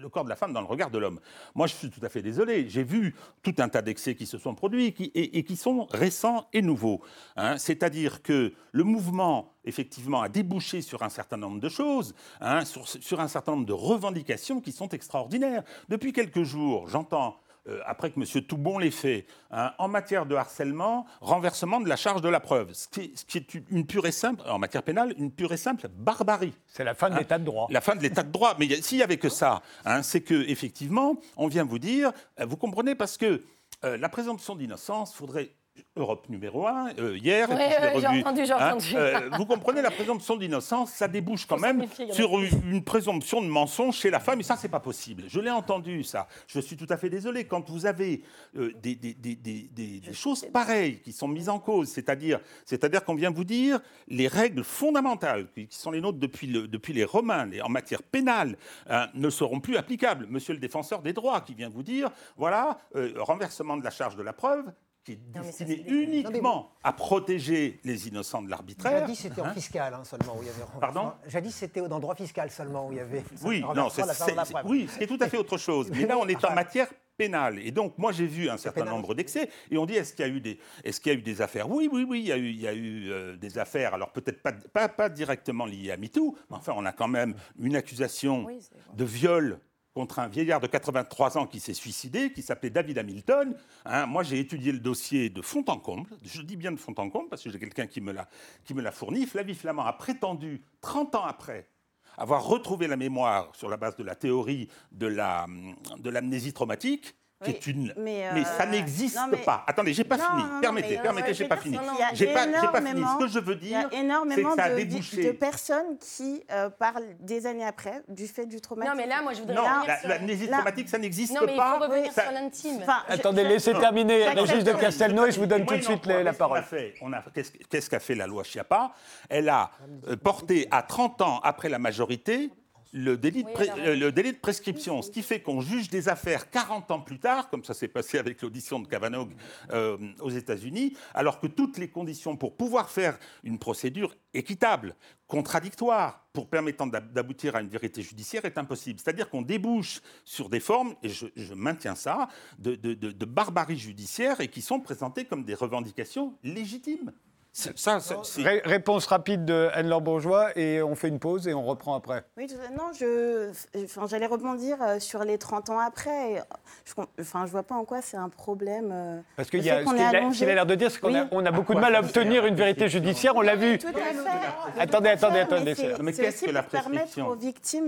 le, corps de la femme dans le regard de l'homme. Moi, je suis tout à fait désolé. J'ai vu tout un tas d'excès qui se sont produits et, qui sont récents et nouveaux. hein. C'est-à-dire que le mouvement, effectivement, a débouché sur un certain nombre de choses, hein, sur un certain nombre de revendications qui sont extraordinaires. Depuis quelques jours, j'entends euh, après que M. Toubon l'ait fait, hein, en matière de harcèlement, renversement de la charge de la preuve, ce qui, est, une pure et simple, en matière pénale, une pure et simple barbarie. C'est la fin de hein l'état de droit. La fin de l'état de droit. Mais s'il n'y avait que ça, hein, c'est que effectivement, on vient vous dire, euh, vous comprenez, parce que la présomption d'innocence, faudrait Europe numéro 1, euh, hier. j'ai entendu, j'ai hein, entendu. Euh, vous comprenez, la présomption d'innocence, ça débouche quand même sur une, présomption de mensonge chez la femme, et ça, c'est pas possible. Je l'ai entendu, ça. Je suis tout à fait désolé. Quand vous avez euh, des, des, des, des choses pareilles qui sont mises en cause, c'est-à-dire c'est-à-dire qu'on vient vous dire les règles fondamentales qui sont les nôtres depuis, le, depuis les Romains, en matière pénale, hein, ne seront plus applicables. Monsieur le défenseur des droits qui vient vous dire, voilà, renversement de la charge de la preuve, qui est destiné uniquement à protéger les innocents de l'arbitraire. Jadis, c'était en hein fiscal hein, seulement où il y avait. Pardon Jadis, c'était dans le droit fiscal seulement où il y avait. Oui, non, c'est, oui, c'est tout à fait autre chose. Mais là, on est en matière pénale. Et donc, moi, j'ai vu un certain nombre d'excès. Et on dit, est-ce qu'il y a eu des, est-ce qu'il y a eu des affaires? Oui, oui, oui, il y a eu, il y a eu euh, des affaires. Alors, peut-être pas, pas, pas, directement liées à MeToo, mais enfin, on a quand même une accusation de viol contre un vieillard de 83 ans qui s'est suicidé, qui s'appelait David Hamilton. Hein, moi, j'ai étudié le dossier de fond en comble. Je dis bien de fond en comble parce que j'ai quelqu'un qui me l'a fourni. Flavie Flamand a prétendu, 30 ans après, avoir retrouvé la mémoire sur la base de la théorie de l'amnésie traumatique qui est une. Mais, ça euh, n'existe pas. Attendez, j'ai pas fini. permettez, permettez, j'ai pas fini. J'ai pas, pas fini. Ce que je veux dire, il y a énormément ça de, de, personnes qui euh, parlent des années après du fait du traumatisme. Non, mais là, moi, je voudrais. Non, l'amnésie traumatique, ça n'existe pas. Non, mais il faut revenir sur l'intime. Attendez, laissez terminer Régis de Castelnau et je vous donne tout de suite la parole. Qu'est-ce qu'a fait la loi Chiappa Elle a euh, porté à 30 ans après la majorité le délit, de le délit, de prescription, ce qui fait qu'on juge des affaires 40 ans plus tard, comme ça s'est passé avec l'audition de Kavanaugh euh, aux États-Unis, alors que toutes les conditions pour pouvoir faire une procédure équitable, contradictoire, pour permettant d'aboutir à une vérité judiciaire est impossible. C'est-à-dire qu'on débouche sur des formes, et je, maintiens ça, de, de barbarie judiciaire et qui sont présentées comme des revendications légitimes. Réponse rapide de Anne-Laure Bourgeois et on fait une pause et on reprend après. Oui, non, je, enfin, j'allais rebondir euh, sur les 30 ans après. Je, enfin, je vois pas en quoi c'est un problème. Euh, Parce qu'il y a, ce qu'il a, l'air de dire, c'est qu'on a, on a beaucoup de mal à obtenir une vérité judiciaire. On l'a vu. Attendez, attendez, attendez. Mais, qu'est-ce que la prescription?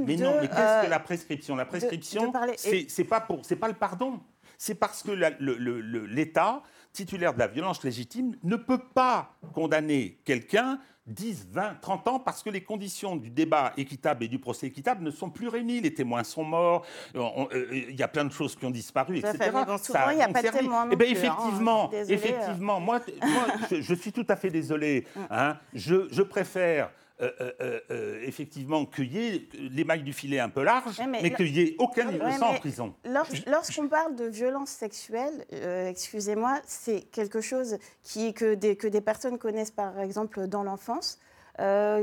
Mais non, mais qu'est-ce que euh, la prescription? La prescription, c'est pas pour, c'est pas le pardon. C'est parce que l'État titulaire de la violence légitime ne peut pas condamner quelqu'un 10, 20, 30 ans parce que les conditions du débat équitable et du procès équitable ne sont plus réunies. Les témoins sont morts, euh, euh, il y a plein de choses qui ont disparu, etc. souvent, il n'y a pas de témoins. Eh bien, hein. effectivement, effectivement moi, moi je, suis tout à fait désolé. Mm. Hein. je, je préfère euh, euh, euh, effectivement qu'il y ait l'émail du filet un peu large, mais, qu'il n'y ait aucun innocent en prison. Lorsqu'on parle de violence sexuelle, excusez-moi, c'est quelque chose qui, que, des, que des personnes connaissent par exemple dans l'enfance.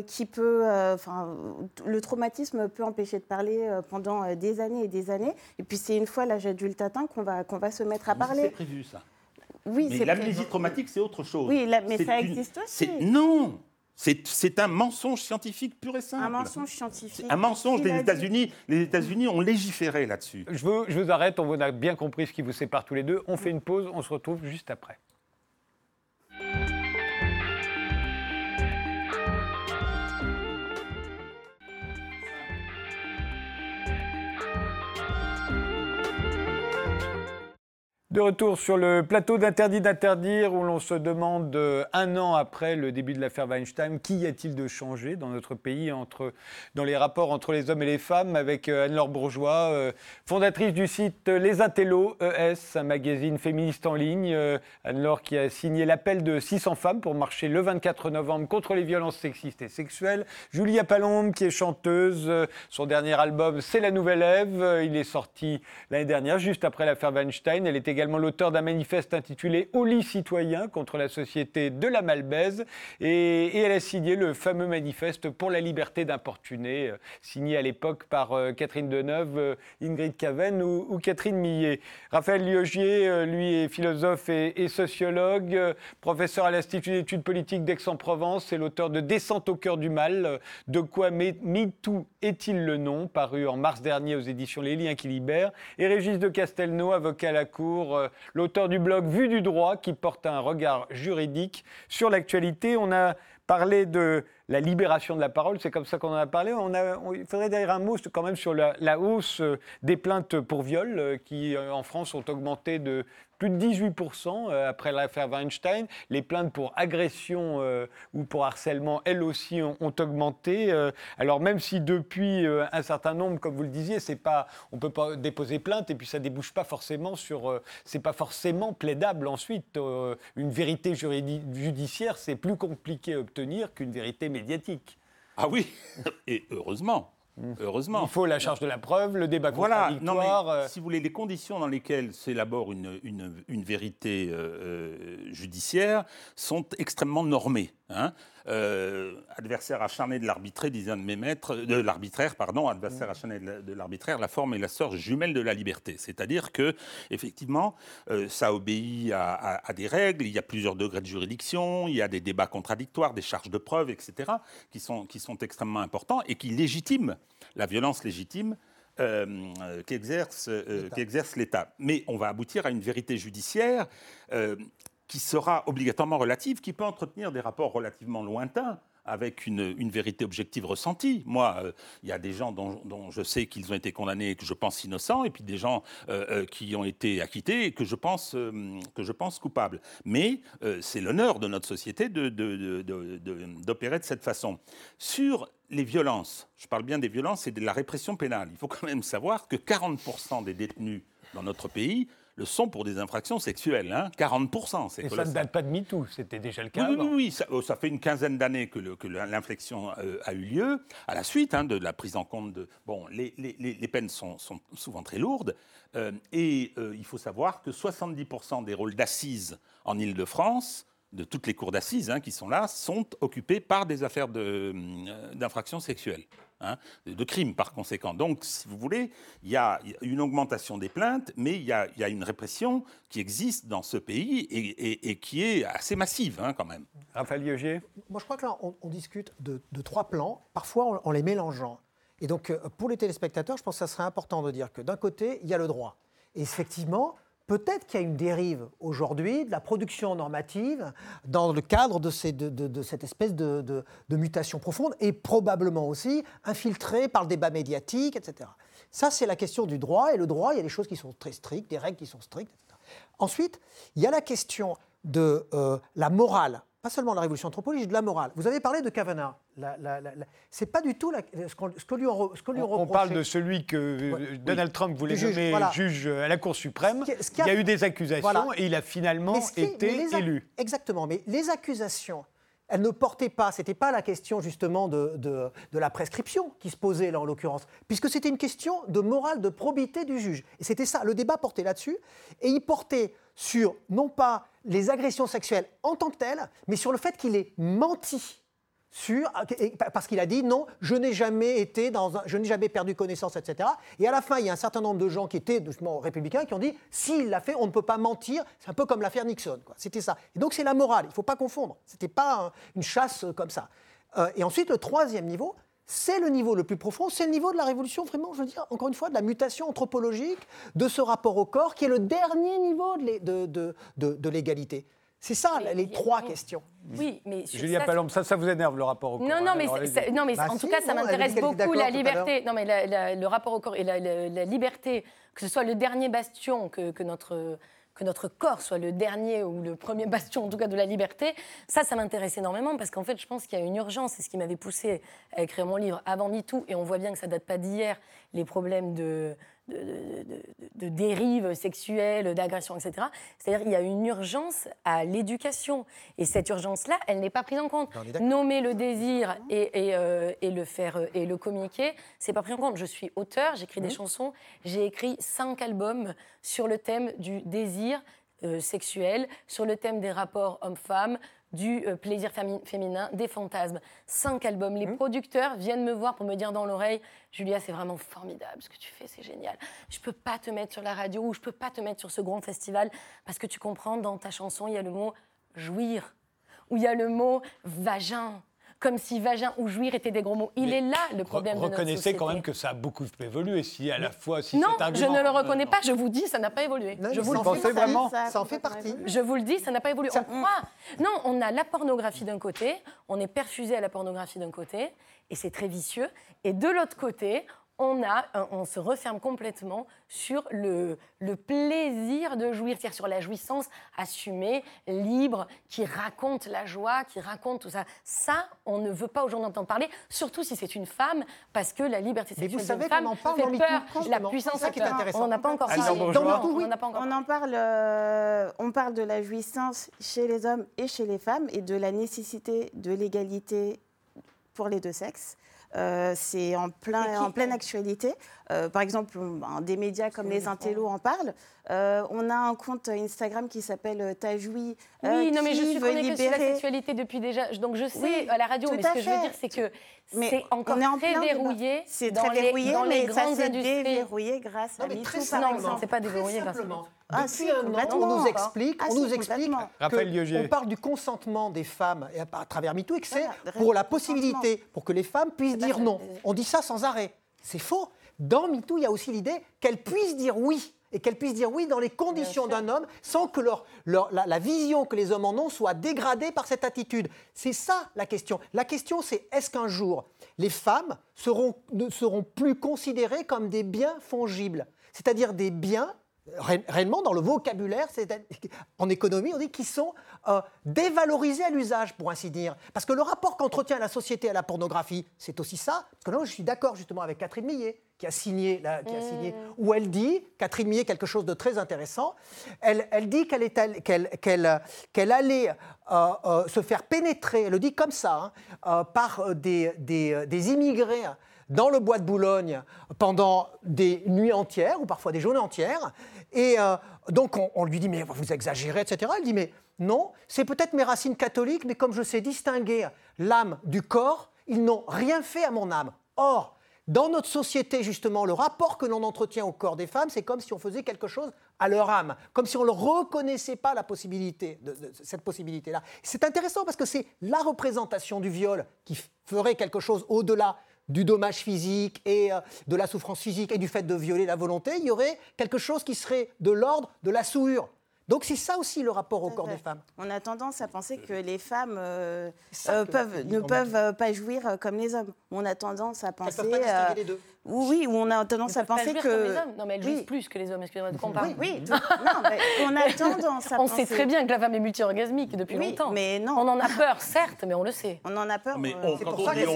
qui peut, enfin, le traumatisme peut empêcher de parler pendant des années et des années. Et puis c'est une fois l'âge adulte atteint qu'on va, qu'on va se mettre à parler. C'est prévu ça. Oui, mais l'amnésie traumatique, c'est autre chose. Oui, mais ça existe aussi. Non, c'est un mensonge scientifique pur et simple. Un mensonge scientifique. Un mensonge. Les États-Unis, les États-Unis ont légiféré là-dessus. Je vous, je vous arrête. On a bien compris ce qui vous sépare tous les deux. On fait une pause. On se retrouve juste après. De retour sur le plateau d'Interdit d'interdire, où l'on se demande euh, un an après le début de l'affaire Weinstein, qu'y a-t-il de changé dans notre pays entre, dans les rapports entre les hommes et les femmes, avec euh, Anne-Laure Bourgeois, euh, fondatrice du site Les Intellos ES, un magazine féministe en ligne. Anne-Laure qui a signé l'appel de 600 femmes pour marcher le 24 novembre contre les violences sexistes et sexuelles. Julia Palombe qui est chanteuse, son dernier album C'est la nouvelle Ève, il est sorti l'année dernière, juste après l'affaire Weinstein. Elle est également l'auteur d'un manifeste intitulé Au lit citoyen contre la société de la Malbaise. Et, elle a signé le fameux manifeste pour la liberté d'importuner, euh, signé à l'époque par euh, Catherine Deneuve, Ingrid Caven ou, Catherine Millet. Raphaël Liogier, lui, est philosophe et, sociologue, professeur à l'Institut d'études politiques d'Aix-en-Provence et l'auteur de Descente au cœur du mal, de quoi MeToo est-il le nom, paru en mars dernier aux éditions Les Liens qui libèrent. Et Régis de Castelnau, avocat à la Cour, euh, l'auteur du blog Vue du droit, qui porte un regard juridique sur l'actualité. On a parlé de la libération de la parole, c'est comme ça qu'on en a parlé. Il faudrait dire un mot quand même sur la, hausse euh, des plaintes pour viol euh, qui, en France, ont augmenté de plus de 18% euh, après l'affaire Weinstein. Les plaintes pour agression euh, ou pour harcèlement, elles aussi, ont, augmenté. Euh, alors même si depuis un certain nombre, comme vous le disiez, c'est pas, on peut pas déposer plainte et puis ça débouche pas forcément sur, c'est pas forcément plaidable ensuite. une vérité judiciaire, c'est plus compliqué à obtenir qu'une vérité médiatique. Ah oui, et heureusement. Heureusement. Il faut la charge de la preuve, le débat voilà. contradictoire. Euh. si vous voulez, les conditions dans lesquelles s'élabore une, une, vérité euh, euh, judiciaire sont extrêmement normées. Hein. Euh, adversaire acharné de l'arbitraire, disait un de mes maîtres, de l'arbitraire, pardon, adversaire acharné de l'arbitraire, la forme est la sœur jumelle de la liberté. C'est-à-dire que, effectivement, euh, ça obéit à, des règles, il y a plusieurs degrés de juridiction, il y a des débats contradictoires, des charges de preuves, etc., qui sont, qui sont extrêmement importants et qui légitiment la violence légitime euh, qu'exerce l'État. Mais on va aboutir à une vérité judiciaire qui sera obligatoirement relative, qui peut entretenir des rapports relativement lointains avec une, vérité objective ressentie. Moi, euh, il y a des gens dont, je sais qu'ils ont été condamnés et que je pense innocents, et puis des gens euh, euh, qui ont été acquittés et que je pense, que je pense coupables. Mais c'est l'honneur de notre société d'opérer de, de, cette façon. Sur les violences, je parle bien des violences et de la répression pénale, il faut quand même savoir que 40% des détenus dans notre pays le sont pour des infractions sexuelles. Hein 40%. C'est Et ça ne date pas de MeToo, c'était déjà le cas. Oui, oui, oui, oh, ça, fait une quinzaine d'années que, l'inflexion euh, a eu lieu, à la suite hein, de la prise en compte de. Bon, les, peines sont, souvent très lourdes, euh, et euh, il faut savoir que 70% des rôles d'assises en Ile-de-France de toutes les cours d'assises hein, qui sont là sont occupées par des affaires d'infractions sexuelles. Hein, de crimes par conséquent. Donc, si vous voulez, il y a une augmentation des plaintes, mais il y a, une répression qui existe dans ce pays et, qui est assez massive hein, quand même. Raphaël Lieugier Moi, je crois que là, on, discute de, trois plans, parfois en, les mélangeant. Et donc, euh, pour les téléspectateurs, je pense que ça serait important de dire que d'un côté, il y a le droit. Et effectivement, Peut-être qu'il y a une dérive aujourd'hui de la production normative dans le cadre de, cette espèce de, mutation profonde et probablement aussi infiltrée par le débat médiatique, etc. Ça, c'est la question du droit. Et le droit, il y a des choses qui sont très strictes, des règles qui sont strictes. Ensuite, il y a la question de euh, la morale pas seulement la révolution anthropologique, de la morale. Vous avez parlé de Kavanaugh. C'est pas du tout ce, que lui on, ce lui on, parle de celui que Donald Trump voulait nommer juge à la Cour suprême. il y a eu des accusations et il a finalement été élu. Exactement, mais les accusations elle ne portait pas, c'était pas la question justement de, de, la prescription qui se posait là en l'occurrence, puisque c'était une question de morale, de probité du juge. Et c'était ça, le débat portait là-dessus, et il portait sur non pas les agressions sexuelles en tant que telles, mais sur le fait qu'il ait menti sur, parce qu'il a dit non, je n'ai jamais été dans je n'ai jamais perdu connaissance, etc. Et à la fin, il y a un certain nombre de gens qui étaient justement républicains qui ont dit s'il l'a fait, on ne peut pas mentir. C'est un peu comme l'affaire Nixon. C'était ça. Et donc c'est la morale. Il ne faut pas confondre. C'était pas une chasse comme ça. Euh, et ensuite, le troisième niveau, c'est le niveau le plus profond, c'est le niveau de la révolution, vraiment, je veux dire, encore une fois, de la mutation anthropologique, de ce rapport au corps, qui est le dernier niveau de, de, de l'égalité. C'est ça, les trois questions. Oui, mais Julia Palombe, ça, ça vous énerve le rapport au corps Non, non, hein, mais, non, mais bah en tout cas, ça m'intéresse beaucoup la liberté. Non, mais le rapport au corps et la, liberté, que ce soit le dernier bastion que, que, notre que notre corps soit le dernier ou le premier bastion, en tout cas, de la liberté, ça, ça m'intéresse énormément parce qu'en fait, je pense qu'il y a une urgence. C'est ce qui m'avait poussé à écrire mon livre avant MeToo. Et on voit bien que ça date pas d'hier, les problèmes de, de, dérives sexuelles, d'agressions, etc. C'est-à-dire qu'il y a une urgence à l'éducation. Et cette urgence-là, elle n'est pas prise en compte. Nommer le désir et, euh, et, le faire et le communiquer, c'est pas pris en compte. Je suis auteur, j'écris des mmh. chansons, j'ai écrit cinq albums sur le thème du désir euh, sexuel, sur le thème des rapports hommes-femmes, du euh, plaisir féminin, des fantasmes. Cinq albums. Les mmh. producteurs viennent me voir pour me dire dans l'oreille Julia, c'est vraiment formidable ce que tu fais, c'est génial. Je peux pas te mettre sur la radio ou je peux pas te mettre sur ce grand festival parce que tu comprends, dans ta chanson, il y a le mot jouir ou il y a le mot vagin comme si vagin ou jouir étaient des gros mots. Il est là le problème de notre Reconnaissez quand même que ça a beaucoup évolué. Si à la fois, si non, je ne le reconnais pas. Je vous dis, ça n'a pas évolué. je vous le dis, vraiment. Ça, en fait partie. Je vous le dis, ça n'a pas évolué. On croit. Non, on a la pornographie d'un côté, on est perfusé à la pornographie d'un côté, et c'est très vicieux. Et de l'autre côté, on, a, on se referme complètement sur le, le plaisir de jouir, c'est-à-dire sur la jouissance assumée, libre, qui raconte la joie, qui raconte tout ça. Ça, on ne veut pas aujourd'hui entendre parler, surtout si c'est une femme, parce que la liberté sexuelle d'une femme fait peur, la puissance ça qui est intéressant. On n'en a pas encore parlé. On en parle, euh, on parle de la jouissance chez les hommes et chez les femmes, et de la nécessité de l'égalité pour les deux sexes. Euh, c'est en, plein, en pleine actualité. Euh, par exemple, des médias comme les Intellos en parlent. Euh, on a un compte Instagram qui s'appelle Tajoui. oui, non, mais je suis connectée sur la sexualité depuis déjà. Donc je sais à la radio, mais ce que je veux dire, c'est que c'est encore très verrouillé. C'est très verrouillé, mais les ça s'est déverrouillé grâce à MeToo, par exemple. Non, c'est pas déverrouillé grâce à ah, Depuis un an, on nous explique, ah, on nous explique on parle du consentement des femmes à, travers MeToo et que c'est pour la possibilité, pour que les femmes puissent dire non. On dit ça sans arrêt. C'est faux. Dans MeToo, il y a aussi l'idée qu'elles puissent dire oui et qu'elles puissent dire oui dans les conditions d'un homme sans que leur, la, vision que les hommes en ont soit dégradée par cette attitude. C'est ça la question. La question c'est est-ce qu'un jour les femmes seront, ne seront plus considérées comme des biens fongibles, c'est-à-dire des biens réellement dans le vocabulaire, en économie, on dit qu'ils sont euh, dévalorisés à l'usage, pour ainsi dire. Parce que le rapport qu'entretient la société à la pornographie, c'est aussi ça. Parce que là, je suis d'accord justement avec Catherine Millet, qui a signé, qui a signé mmh. où elle dit, Catherine Millet, quelque chose de très intéressant, elle, elle dit qu'elle qu'elle, qu'elle, qu'elle allait euh, euh, se faire pénétrer, elle le dit comme ça, hein, par des, des, des immigrés dans le bois de Boulogne pendant des nuits entières ou parfois des journées entières. Et euh, donc on, lui dit, mais vous exagérez, etc. Elle dit, mais non, c'est peut-être mes racines catholiques, mais comme je sais distinguer l'âme du corps, ils n'ont rien fait à mon âme. Or, dans notre société, justement, le rapport que l'on entretient au corps des femmes, c'est comme si on faisait quelque chose à leur âme, comme si on ne reconnaissait pas la possibilité, cette possibilité-là. C'est intéressant parce que c'est la représentation du viol qui ferait quelque chose au-delà du dommage physique et euh, de la souffrance physique et du fait de violer la volonté, il y aurait quelque chose qui serait de l'ordre de la souillure. Donc c'est ça aussi le rapport au corps des femmes. On a tendance à penser que les femmes euh, euh, peuvent, ne peuvent pas jouir comme les hommes. On a tendance à penser... Peuvent les deux. Oui, où on a tendance à penser que. Non, mais elles jouissent plus que les hommes, excusez-moi de comparer. Oui, oui. non, mais on a tendance à On sait très bien que la femme est multi-orgasmique depuis longtemps. Mais non. On en a peur, certes, mais on le sait. On en a peur. Mais on, quand, on dit on,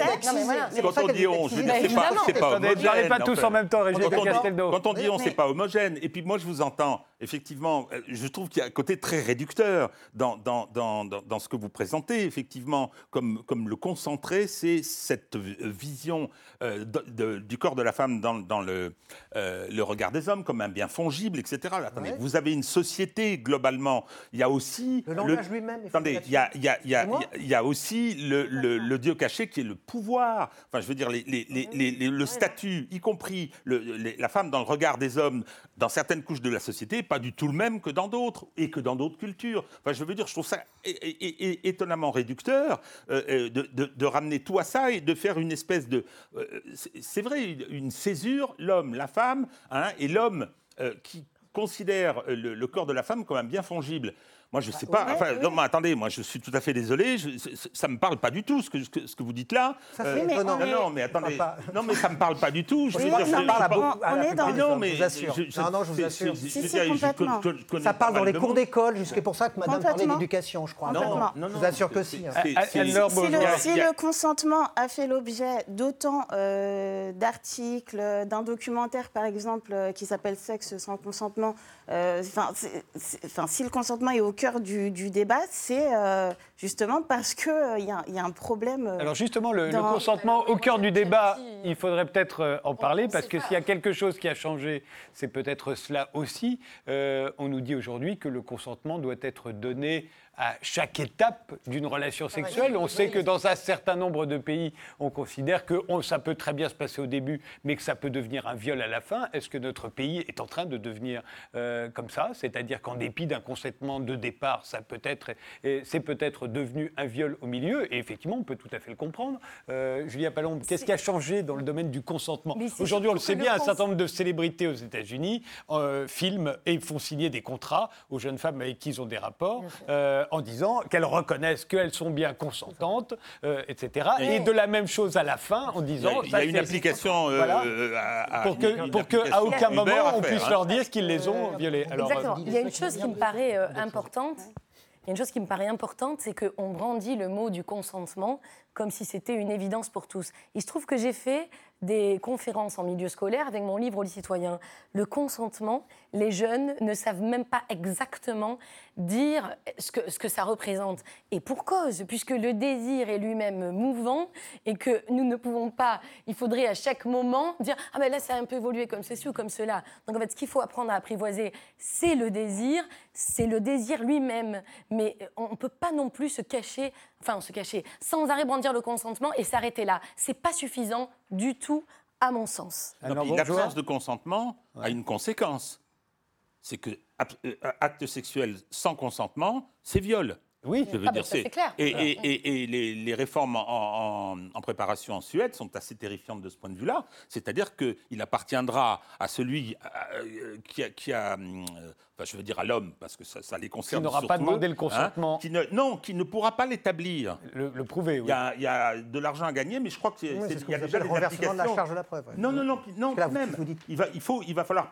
quand on dit on, je veux dire, c'est pas, c'est pas homogène. pas tous en même temps, Quand on dit on, c'est pas homogène. Et puis moi, je vous entends, effectivement, euh, je trouve qu'il y a un côté très réducteur dans, dans, dans, dans ce que vous présentez, effectivement, comme, comme le concentré, c'est cette vision euh, du corps de la femme dans, dans le, euh, le regard des hommes comme un bien fongible, etc. Attendez, vous avez une société globalement. Il y a aussi le langage lui-même. Attendez, il y a, il y a, il y a, il y a aussi le, le, dieu caché qui est le pouvoir. Enfin, je veux dire les, les, les, le statut, y compris la femme dans le regard des hommes dans certaines couches de la société, pas du tout le même que dans d'autres et que dans d'autres cultures. Enfin, je veux dire, je trouve ça étonnamment réducteur euh, euh, de, de, de, ramener tout à ça et de faire une espèce de. c'est vrai, une césure, l'homme, la femme, hein, et l'homme euh, qui considère le, corps de la femme comme un bien fongible. Moi, je ne sais pas. ouais, Enfin, ouais. non, mais attendez, moi, je suis tout à fait désolé. je- ça ne me parle pas du tout, ce que, ce que, ce que vous dites là. Ça, Euh, c'est mais non, est- non, mais attendez. pas- Non, mais ça ne me parle pas du tout. Je Oui, non, je- ça mais parle à je- beaucoup. on est dans- non, mais je vous assure. je- je- non, non, je vous c'est- assure. c'est- Si, je- si, je- je- complètement. je- je connais Ça parle dans les cours d'école, jusqu'à pour ça que madame parlait d'éducation, je crois. Non, non, Je vous assure que c'est- si, hein. c'est- c'est- Si le consentement a fait l'objet d'autant euh, d'articles, d'un documentaire par exemple euh, qui s'appelle Sexe sans consentement, euh, enfin, si le consentement est au cœur du, du débat, c'est euh, justement parce qu'il il y, a- il y a un problème. euh, Alors justement, le, le consentement au cœur du débat, il faudrait peut-être euh, en parler, parce que s'il y a quelque chose qui a changé, c'est peut-être cela aussi. Euh, on nous dit aujourd'hui que le consentement doit être donné à chaque étape d'une relation sexuelle. On sait que dans un certain nombre de pays, on considère que on- ça peut très bien se passer au début, mais que ça peut devenir un viol à la fin. Est-ce que notre pays est en train de devenir euh, comme ça? C'est-à-dire qu'en dépit d'un consentement de départ, ça peut être, et c'est peut-être devenu un viol au milieu. Et effectivement, on peut tout à fait le comprendre. Euh, Julia Palombe, qu'est-ce qui a changé dans le domaine du consentement? Aujourd'hui, on le sait bien, le un certain nombre de célébrités aux États-Unis euh, filment et font signer des contrats aux jeunes femmes avec qui ils ont des rapports euh, en disant qu'elles reconnaissent qu'elles sont bien consentantes, euh, etc. Et de la même chose à la fin en Il y a, disant il y a une application euh, Voilà. euh, à, à- pour que, pour que à aucun Uber moment on puisse hein. leur dire qu'ils les ont violés. Alors, Exactement. euh, Il y a une chose qui me paraît euh, importante. Il y a une chose qui me paraît importante, c'est qu'on brandit le mot du consentement comme si c'était une évidence pour tous. Il se trouve que j'ai fait des conférences en milieu scolaire avec mon livre aux citoyens. Le consentement, les jeunes ne savent même pas exactement dire ce que, ce que ça représente. Et pour cause, puisque le désir est lui-même mouvant et que nous ne pouvons pas, il faudrait à chaque moment dire Ah ben là, ça a un peu évolué comme ceci ou comme cela. Donc en fait, ce qu'il faut apprendre à apprivoiser, c'est le désir, c'est le désir lui-même. Mais on ne peut pas non plus se cacher, enfin se cacher, sans arrêt brandir le consentement et s'arrêter là. C'est pas suffisant du tout, à mon sens. L'absence de consentement a une conséquence. C'est que euh, acte sexuel sans consentement, c'est viol. Oui. Je veux Ah dire, ben, c'est clair. Et, et- et- et les, les réformes en, en- en préparation en Suède sont assez terrifiantes de ce point de vue-là. C'est-à-dire qu'il appartiendra à celui qui a, qui a, euh, enfin, je veux dire à l'homme, parce que ça, ça les concerne. n'aura pas demandé eux, le consentement. qui ne, non, qui ne pourra pas l'établir. Le, le prouver, oui. Il y, a, il y a de l'argent à gagner, mais je crois que c'est, Oui, c'est- c'est ce il y a déjà le renversement de la charge de la preuve. ouais. Non, non, non, non, Là, même. vous dites- Il va, il faut, il va falloir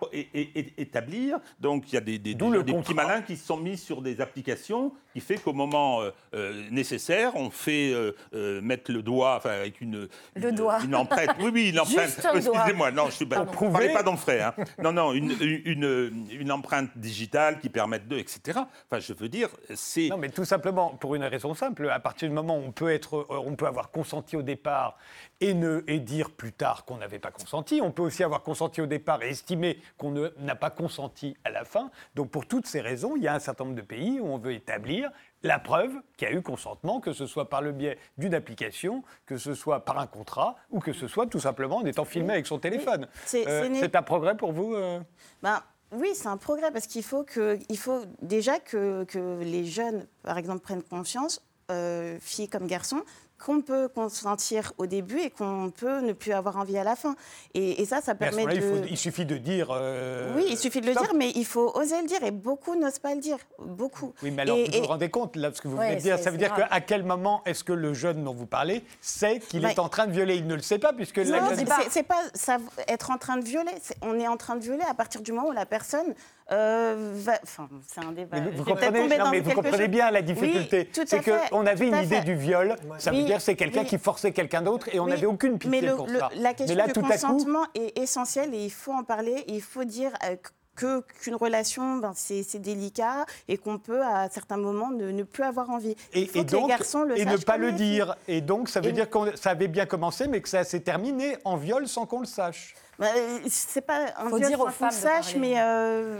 établir. Donc, il y a des, des, des- des petits malins qui se sont mis sur des applications qui fait qu'au moment euh, euh, nécessaire, on fait euh, euh, mettre le doigt, enfin, avec une, Le une, doigt. une empreinte. Oui, oui, une empreinte. Excusez-moi, non, je suis pas. Parlez pas frais. hein. Non, non, une, une, une empreinte digitale qui permette de, etc. Enfin, je veux dire, c'est. Non, mais tout simplement pour une raison simple. À partir du moment où on peut, être, on peut avoir consenti au départ et, ne, et dire plus tard qu'on n'avait pas consenti, on peut aussi avoir consenti au départ et estimer qu'on n'a pas consenti à la fin. Donc pour toutes ces raisons, il y a un certain nombre de pays où on veut établir la preuve qu'il y a eu consentement, que ce soit par le biais d'une application, que ce soit par un contrat, ou que ce soit tout simplement en étant filmé avec son téléphone. C'est- Euh, c'est un progrès pour vous euh Ben, oui, c'est un progrès parce qu'il faut, que, il faut déjà que, que les jeunes, par exemple, prennent conscience, euh, filles comme garçons, qu'on peut consentir au début et qu'on peut ne plus avoir envie à la fin. Et, et ça, ça Mais à ce permet il, de... faut- il suffit de dire. euh, Oui, il suffit de le dire, mais il faut oser le dire. Et beaucoup n'osent pas le dire. Beaucoup. Oui, mais alors, Et- vous et- vous rendez compte, là, ce que vous Ouais, venez de dire, ça veut dire qu'à quel moment est-ce que le jeune dont vous parlez sait qu'il Bah, est en train de violer? Il ne le sait pas, puisque la Non, jeune- c'est pas. pas ça, être en train de violer. On est en train de violer à partir du moment où la personne euh, va. Enfin, c'est un débat. Mais vous, comprenez, non, mais vous bien la difficulté. c'est qu'on avait une idée du viol, ça veut dire c'est quelqu'un oui. qui forçait quelqu'un d'autre et on n'avait aucune pitié mais le- pour le- ça. la question mais là, du tout à coup, consentement est essentielle et il faut en parler. Il faut dire euh, que qu'une relation, ben, c'est c'est délicat et qu'on peut à certains moments ne, ne plus avoir envie. et, il faut et que donc, les garçons le et ne pas le dire. Et donc, ça veut Et- dire que ça avait bien commencé, mais que ça s'est terminé en viol sans qu'on le sache. Bah, euh, c'est pas un Faut viol dire aux qu'on femmes sache, mais euh,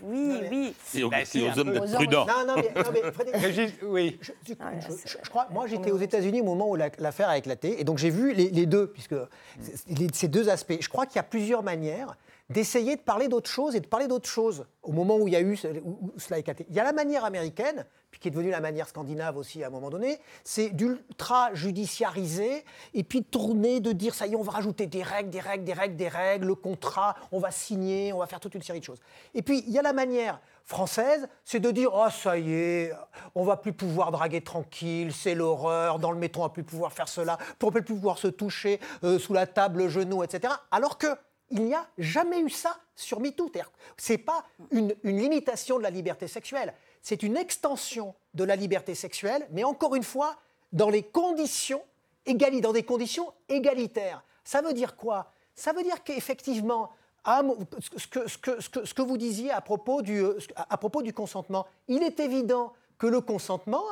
oui, mais- oui. C'est aux, Bah, aux hommes d'être prudents. Non, non, mais, non, mais Frédéric, oui. Je, je- Ah ouais, je- c'est- je- je crois, moi, j'étais aux États-Unis au moment où la- l'affaire a éclaté, et donc j'ai vu les, les deux, puisque les- ces deux aspects. Je crois qu'il y a plusieurs manières d'essayer de parler d'autre chose et de parler d'autre chose au moment où il y a eu où, cela éclaté. Il y a la manière américaine, puis qui est devenue la manière scandinave aussi à un moment donné, c'est d'ultra judiciariser et puis tourner, de dire ça y est, on va rajouter des règles, des règles, des règles, des règles, le contrat, on va signer, on va faire toute une série de choses. Et puis il y a la manière française, c'est de dire oh ça y est, on va plus pouvoir draguer tranquille, c'est l'horreur, dans le métro on va plus pouvoir faire cela, on va plus pouvoir se toucher euh, sous la table, le genou, etc. Alors que il n'y a jamais eu ça sur MeToo. Ce n'est pas une, limitation de la liberté sexuelle, c'est une extension de la liberté sexuelle, mais encore une fois, dans, les conditions, des conditions égalitaires. Ça veut dire quoi? Ça veut dire qu'effectivement, ce que, vous disiez à propos, du, à propos du consentement, il est évident que le consentement,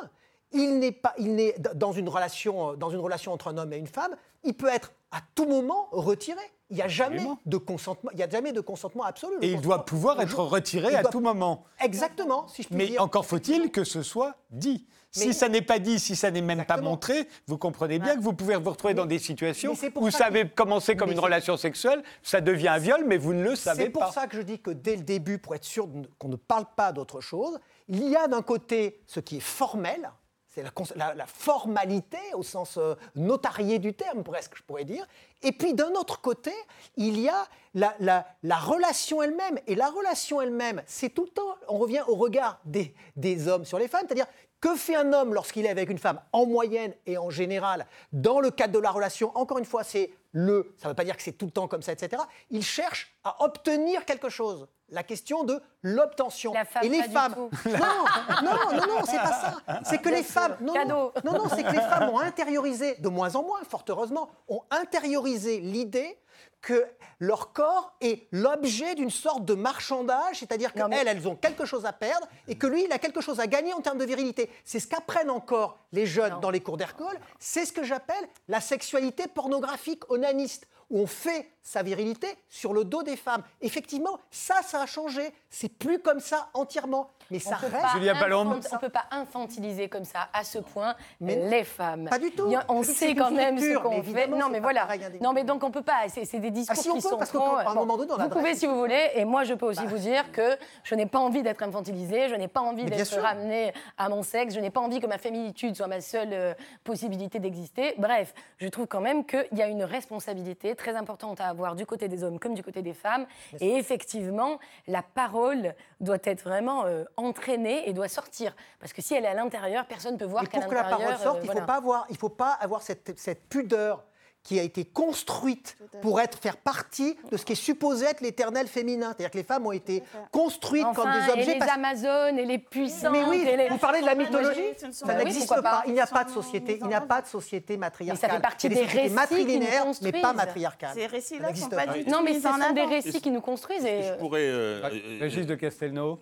il n'est pas, il n'est dans relation, dans une relation entre un homme et une femme, il peut être à tout moment retiré. Il n'y a jamais de consentement. Il y a jamais de consentement absolu. Et il doit pouvoir être retiré à tout moment. Exactement, si je puis Mais encore faut-il que ce soit dit. si ça n'est pas dit, si ça n'est même pas montré, vous comprenez bien que vous pouvez vous retrouver dans des situations où vous savez commencer comme une relation sexuelle, ça devient un viol, mais vous ne le savez pas. C'est pour ça que je dis que dès le début, pour être sûr qu'on ne parle pas d'autre chose, il y a d'un côté ce qui est formel, c'est la, formalité au sens euh, notarié du terme, presque, je pourrais dire. Et puis d'un autre côté, il y a la, relation elle-même. Et la relation elle-même, c'est tout le temps, on revient au regard des, des hommes sur les femmes, c'est-à-dire que fait un homme lorsqu'il est avec une femme, en moyenne et en général, dans le cadre de la relation? Encore une fois, c'est le, ça ne veut pas dire que c'est tout le temps comme ça, etc. Il cherche à obtenir quelque chose. La question de l'obtention. Et les femmes. Non, non, non, non, c'est pas ça. C'est que les femmes. Non, non, non, c'est que les femmes ont intériorisé, de moins en moins, fort heureusement, ont intériorisé l'idée que leur corps est l'objet d'une sorte de marchandage, c'est-à-dire qu'elles, elles ont quelque chose à perdre et que lui, il a quelque chose à gagner en termes de virilité. C'est ce qu'apprennent encore les jeunes dans les cours d'école. C'est ce que j'appelle la sexualité pornographique onaniste où on fait sa virilité sur le dos des femmes. Effectivement, ça, ça a changé. C'est plus comme ça entièrement. Mais ça reste. Julia On ne peut pas infantiliser comme ça, à ce point, les femmes. Pas du tout. on sait quand même ce qu'on fait. Non, mais voilà. Non, mais donc on ne peut pas. C'est des discours ah, si on qui peut, sont parce trop... un moment donné, Vous pouvez si vous voulez. Et moi, je peux aussi bah. vous dire que je n'ai pas envie d'être infantilisée. Je n'ai pas envie d'être ramenée à mon sexe. Je n'ai pas envie que ma féminitude soit ma seule euh, possibilité d'exister. Bref, je trouve quand même qu'il y a une responsabilité très importante à avoir du côté des hommes comme du côté des femmes. Et effectivement, la parole doit être vraiment euh, entraînée et doit sortir. Parce que si elle est à l'intérieur, personne ne peut voir qu'à l'intérieur. Pour que la parole sorte, il ne faut pas avoir, il faut pas avoir cette, cette pudeur qui a été construite pour être, faire partie de ce qui est supposé être l'éternel féminin. C'est-à-dire que les femmes ont été construites comme des objets. Et les Amazones et les puissantes. Mais oui, les... vous parlez de la mythologie Ça n'existe pas. Il n'y a pas de société. Il n'y a pas de société matriarcale. Mais ça fait partie des, récits matrilinéaires, mais pas matriarcales. Ces récits-là sont pas du tout. Non, mais ce sont des récits qui nous construisent. Et... Je pourrais. Euh, Régis de Castelnau?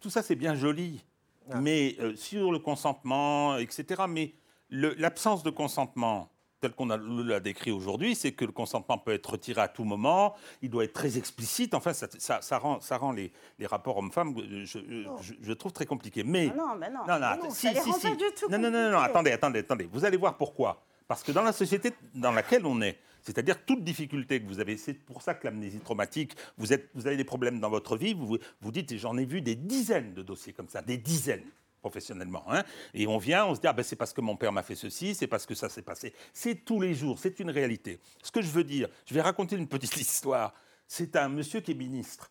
Tout ça, c'est bien joli. Ah. Mais euh, sur le consentement, etc. Mais l'absence de consentement tel qu'on l'a décrit aujourd'hui, c'est que le consentement peut être retiré à tout moment, il doit être très explicite. Enfin, ça, ça, rend, ça rend les, les rapports hommes-femmes, je, je, trouve très compliqués. Mais ah non, mais non, non, non, si, si, si. non, non, non, non, attendez, attendez, attendez. Vous allez voir pourquoi. Parce que dans la société dans laquelle on est, c'est-à-dire toute difficulté que vous avez, c'est pour ça que l'amnésie traumatique, vous, êtes, vous avez des problèmes dans votre vie, vous vous dites, j'en ai vu des dizaines de dossiers comme ça, des dizaines professionnellement. Hein. Et on vient, on se dit, ah ben c'est parce que mon père m'a fait ceci, c'est parce que ça s'est passé. C'est tous les jours, c'est une réalité. Ce que je veux dire, je vais raconter une petite histoire. C'est un monsieur qui est ministre.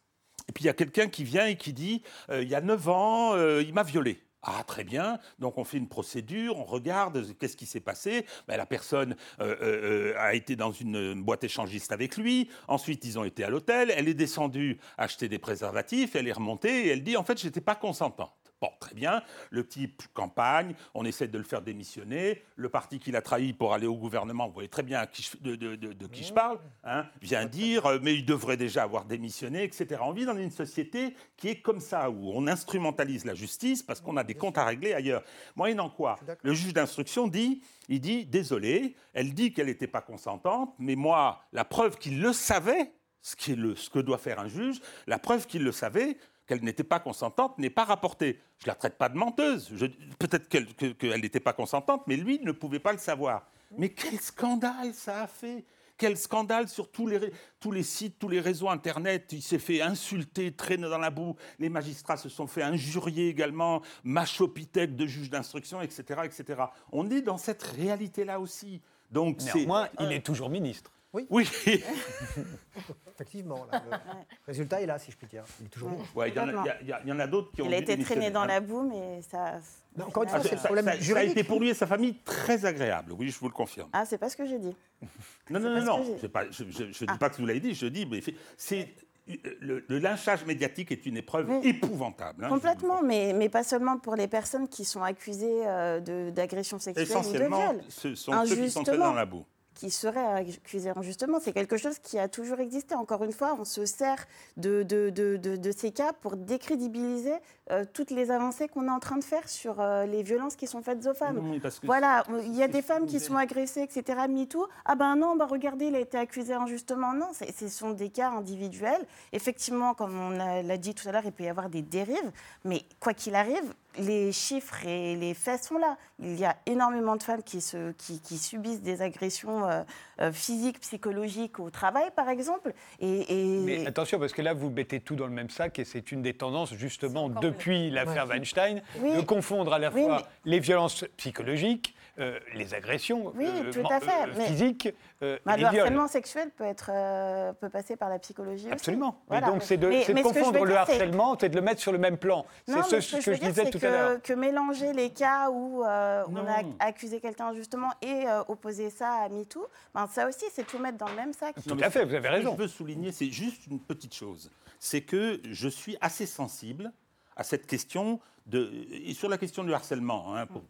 Et puis il y a quelqu'un qui vient et qui dit, euh, il y a 9 ans, euh, il m'a violé. Ah, très bien. Donc, on fait une procédure, on regarde qu'est-ce qui s'est passé. Ben, la personne euh, a été dans une boîte échangiste avec lui. Ensuite, ils ont été à l'hôtel. Elle est descendue acheter des préservatifs. Elle est remontée et elle dit En fait, je n'étais pas consentant. Bon, très bien. Le type campagne, on essaie de le faire démissionner. Le parti qu'il a trahi pour aller au gouvernement, vous voyez très bien de, qui je parle, hein, vient dire, mais il devrait déjà avoir démissionné, etc. On vit dans une société qui est comme ça, où on instrumentalise la justice parce qu'on a des comptes à régler ailleurs. Moyennant quoi, le juge d'instruction dit, il dit, désolé, elle dit qu'elle n'était pas consentante, mais moi, la preuve qu'il le savait, ce, qui est le, ce que doit faire un juge, la preuve qu'il le savait, qu'elle n'était pas consentante n'est pas rapportée. Je ne la traite pas de menteuse. Peut-être qu'elle n'était pas consentante, mais lui ne pouvait pas le savoir. Mais quel scandale ça a fait Quel scandale sur tous les, tous les sites, tous les réseaux Internet. Il s'est fait insulter, traîner dans la boue. Les magistrats se sont fait injurier également, machopithèque de juge d'instruction, etc., etc. On est dans cette réalité-là aussi. Donc Néanmoins, il est toujours ministre. Oui. oui. Effectivement, le résultat est là, si je puis dire. Il est toujours ouais, il, y en a, il, y en a, d'autres qui ont. Il a été traîné dans la boue, mais ça. encore une fois, c'est le problème ça, ça, a été pour lui et sa famille très agréable. Oui, je vous le confirme. Ah, c'est pas ce que j'ai dit. Non, non, non, non. Pas, je ne dis ah. pas que vous l'avez dit. Je dis, mais c'est le, lynchage médiatique est une épreuve épouvantable. Hein, Complètement, mais, mais, pas seulement pour les personnes qui sont accusées euh, d'agression sexuelle ou de viol. ce sont ceux qui sont traînés dans la boue qui serait accusé injustement. C'est quelque chose qui a toujours existé. Encore une fois, on se sert de, de, de, de ces cas pour décrédibiliser euh, toutes les avancées qu'on est en train de faire sur euh, les violences qui sont faites aux femmes. voilà, il y a des femmes qui sont agressées, etc. MeToo. Ah ben non, bah regardez, il a été accusé injustement. Non, ce sont des cas individuels. Effectivement, comme on l'a dit tout à l'heure, il peut y avoir des dérives. Mais quoi qu'il arrive, les chiffres et les faits sont là. Il y a énormément de femmes qui, se, qui, qui subissent des agressions euh, physiques, psychologiques au travail, par exemple. Et, Mais attention, parce que là, vous mettez tout dans le même sac et c'est une des tendances, justement, depuis l'affaire Weinstein, de confondre à la fois les violences psychologiques, euh, les agressions oui, euh, tout à fait. Euh, physiques. Bah, le harcèlement sexuel peut, être, peut passer par la psychologie Absolument. Aussi. donc c'est de, confondre le harcèlement, c'est de le mettre sur le même plan. C'est ce, que, je, disais tout à l'heure. Que mélanger les cas où on a accusé quelqu'un justement et opposer ça à MeToo, ben, ça aussi c'est tout mettre dans le même sac. Tout à fait, vous avez raison. Ce que je veux souligner, c'est juste une petite chose. C'est que je suis assez sensible à cette question de, et sur la question du harcèlement, hein, pour,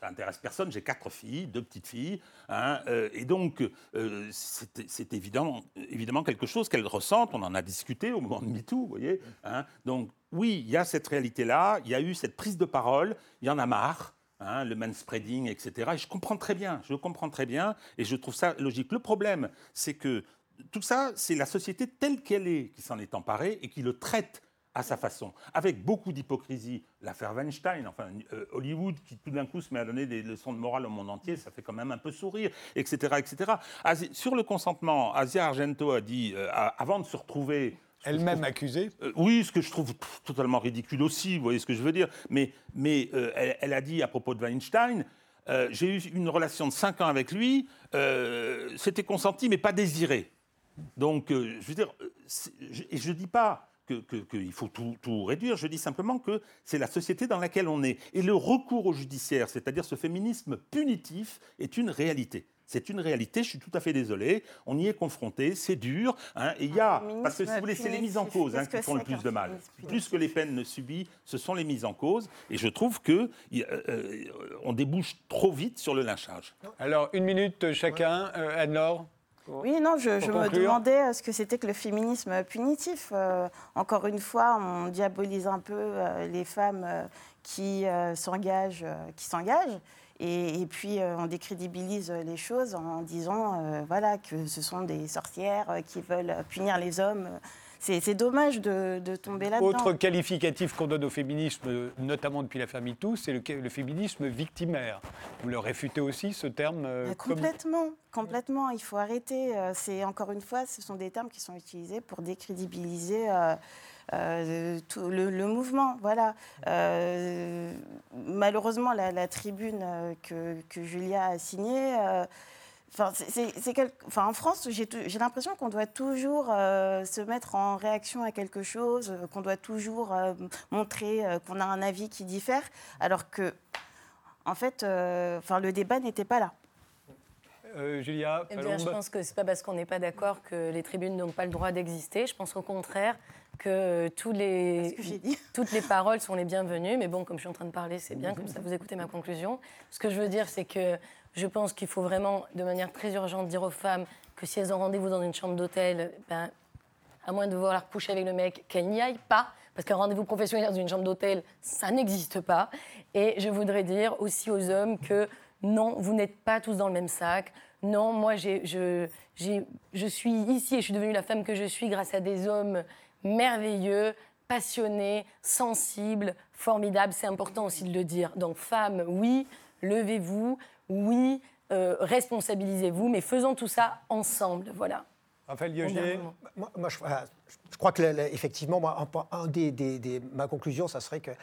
ça intéresse personne. J'ai quatre filles, deux petites filles, hein, euh, et donc euh, c'est évidemment, évidemment quelque chose qu'elles ressentent. On en a discuté au moment de MeToo, vous voyez. Hein. donc oui, il y a cette réalité-là. Il y a eu cette prise de parole. Il y en a marre. Hein, le manspreading, etc. Et je comprends très bien, je comprends très bien, et je trouve ça logique. Le problème, c'est que tout ça, c'est la société telle qu'elle est qui s'en est emparée et qui le traite à sa façon, avec beaucoup d'hypocrisie. L'affaire Weinstein, enfin euh, Hollywood qui tout d'un coup se met à donner des leçons de morale au monde entier, ça fait quand même un peu sourire, etc. etc. sur le consentement, Asia Argento a dit, euh, avant de se retrouver... Elle-même accusée euh, Oui, ce que je trouve totalement ridicule aussi, vous voyez ce que je veux dire. Mais, mais elle, elle, a dit à propos de Weinstein, j'ai eu une relation de 5 ans avec lui, c'était consenti mais pas désiré. Donc, je veux dire, et je ne dis pas qu'il faut tout, réduire. Je dis simplement que c'est la société dans laquelle on est. Et le recours au judiciaire, c'est-à-dire ce féminisme punitif, est une réalité. C'est une réalité, je suis tout à fait désolé. On y est confronté, c'est dur. Hein, et il y a, parce que si vous voulez, c'est les mises en cause hein, qui font le plus de mal. Plus que les peines subies, ce sont les mises en cause. Et je trouve que euh, euh, on débouche trop vite sur le lynchage. Alors, une minute chacun. Euh, Anne-Laure oui, non, je, me demandais euh, ce que c'était que le féminisme punitif. Euh, encore une fois, on diabolise un peu euh, les femmes qui s'engagent, qui s'engagent. Et, puis, on décrédibilise les choses en disant voilà, que ce sont des sorcières qui veulent punir les hommes c'est dommage de, tomber là-dedans. Autre qualificatif qu'on donne au féminisme, notamment depuis la famille Tous, c'est le, féminisme victimaire. Vous le réfutez aussi, ce terme euh, Complètement, complètement. Il faut arrêter. Euh, c'est encore une fois, ce sont des termes qui sont utilisés pour décrédibiliser. Euh, tout le, mouvement. Voilà. malheureusement, la, tribune que, que, Julia a signée Enfin, enfin, en France, j'ai l'impression qu'on doit toujours euh, se mettre en réaction à quelque chose, euh, qu'on doit toujours euh, montrer qu'on a un avis qui diffère, alors que, en fait, enfin, le débat n'était pas là. Julia eh bien, Je pense que ce n'est pas parce qu'on n'est pas d'accord que les tribunes n'ont pas le droit d'exister. Je pense au contraire que, tous les, toutes les paroles sont les bienvenues. Mais bon, comme je suis en train de parler, c'est bien, comme ça vous écoutez ma conclusion. Ce que je veux dire, c'est que je pense qu'il faut vraiment, de manière très urgente, dire aux femmes que si elles ont rendez-vous dans une chambre d'hôtel, ben, à moins de vouloir coucher avec le mec, qu'elles n'y aillent pas. Parce qu'un rendez-vous professionnel dans une chambre d'hôtel, ça n'existe pas. Et je voudrais dire aussi aux hommes que non, vous n'êtes pas tous dans le même sac. Non, moi, je, je suis ici et je suis devenue la femme que je suis grâce à des hommes merveilleux, passionnés, sensibles, formidables. C'est important aussi de le dire. Donc, femmes, oui, levez-vous, oui, euh, responsabilisez-vous, mais faisons tout ça ensemble. Voilà. Raphaël Liogier moi, moi, je, je crois que, effectivement, moi, un, des, des, ma conclusion, ça serait qu'on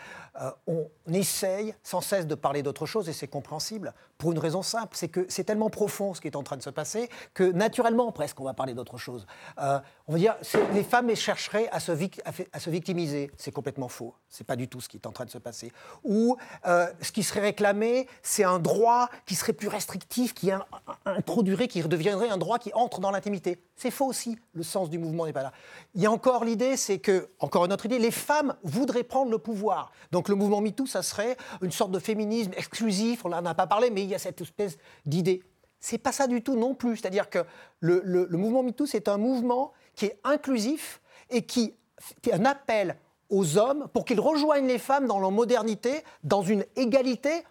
euh, essaye sans cesse de parler d'autre chose, et c'est compréhensible, pour une raison simple, c'est que c'est tellement profond ce qui est en train de se passer, que naturellement, presque, on va parler d'autre chose. Euh, on va dire, les femmes chercheraient à se, à, se victimiser. C'est complètement faux. C'est pas du tout ce qui est en train de se passer. Ou euh, ce qui serait réclamé, c'est un droit qui serait plus restrictif, qui introduirait, qui deviendrait un droit qui entre dans l'intimité. C'est faux aussi. Le sens du mouvement n'est pas là. Encore l'idée, c'est que, encore une autre idée, les femmes voudraient prendre le pouvoir. Donc le mouvement MeToo, ça serait une sorte de féminisme exclusif, on n'en a pas parlé, mais il y a cette espèce d'idée. C'est pas ça du tout non plus. C'est-à-dire que le, le, mouvement MeToo, c'est un mouvement qui est inclusif et qui, est un appel aux hommes pour qu'ils rejoignent les femmes dans leur modernité, dans une égalité,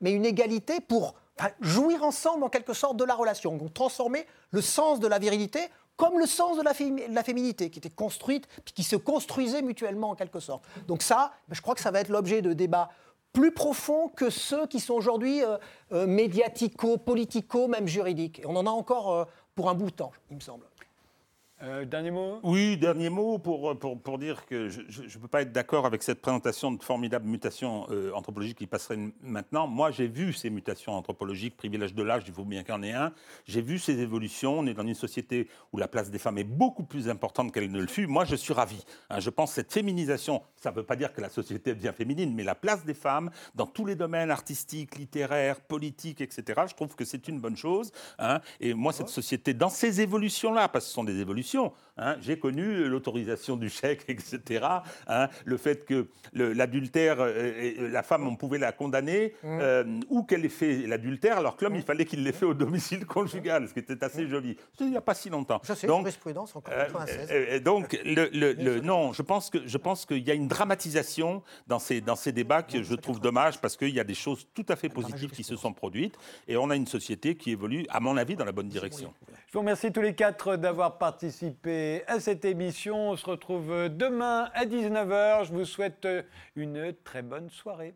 mais une égalité pour jouir ensemble en quelque sorte de la relation, donc transformer le sens de la virilité comme le sens de la, féminité, qui était construite, puis qui se construisait mutuellement en quelque sorte. Donc ça, ben, je crois que ça va être l'objet de débats plus profonds que ceux qui sont aujourd'hui euh, euh, médiatico, politico, même juridiques. Et on en a encore euh, pour un bout de temps, il me semble. Euh, dernier mot Oui, dernier mot pour, pour, pour dire que je ne peux pas être d'accord avec cette présentation de formidables mutations euh, anthropologiques qui passeraient maintenant. Moi, j'ai vu ces mutations anthropologiques, privilège de l'âge, il faut bien qu'il y en ait un. J'ai vu ces évolutions. On est dans une société où la place des femmes est beaucoup plus importante qu'elle ne le fut. Moi, je suis ravi. Hein. je pense que cette féminisation, ça ne veut pas dire que la société devient féminine, mais la place des femmes dans tous les domaines artistiques, littéraires, politiques, etc., je trouve que c'est une bonne chose. Hein. Et moi, cette société, dans ces évolutions-là, parce que ce sont des évolutions, Hein. J'ai connu l'autorisation du chèque, etc. Hein. le fait que l'adultère, euh, la femme, on pouvait la condamner, mmh. euh, ou qu'elle ait fait l'adultère, alors que l'homme, il fallait qu'il l'ait fait au domicile conjugal, ce qui était assez joli. Il n'y a pas si longtemps. Ça, c'est une jurisprudence en 96. Euh, donc, le, non, je pense que je pense qu'il y a une dramatisation dans ces, dans ces débats que je trouve dommage, parce qu'il y a des choses tout à fait positives qui se sont produites, et on a une société qui évolue, à mon avis, dans la bonne direction. Je vous remercie tous les quatre d'avoir participé à cette émission. On se retrouve demain à 19h. Je vous souhaite une très bonne soirée.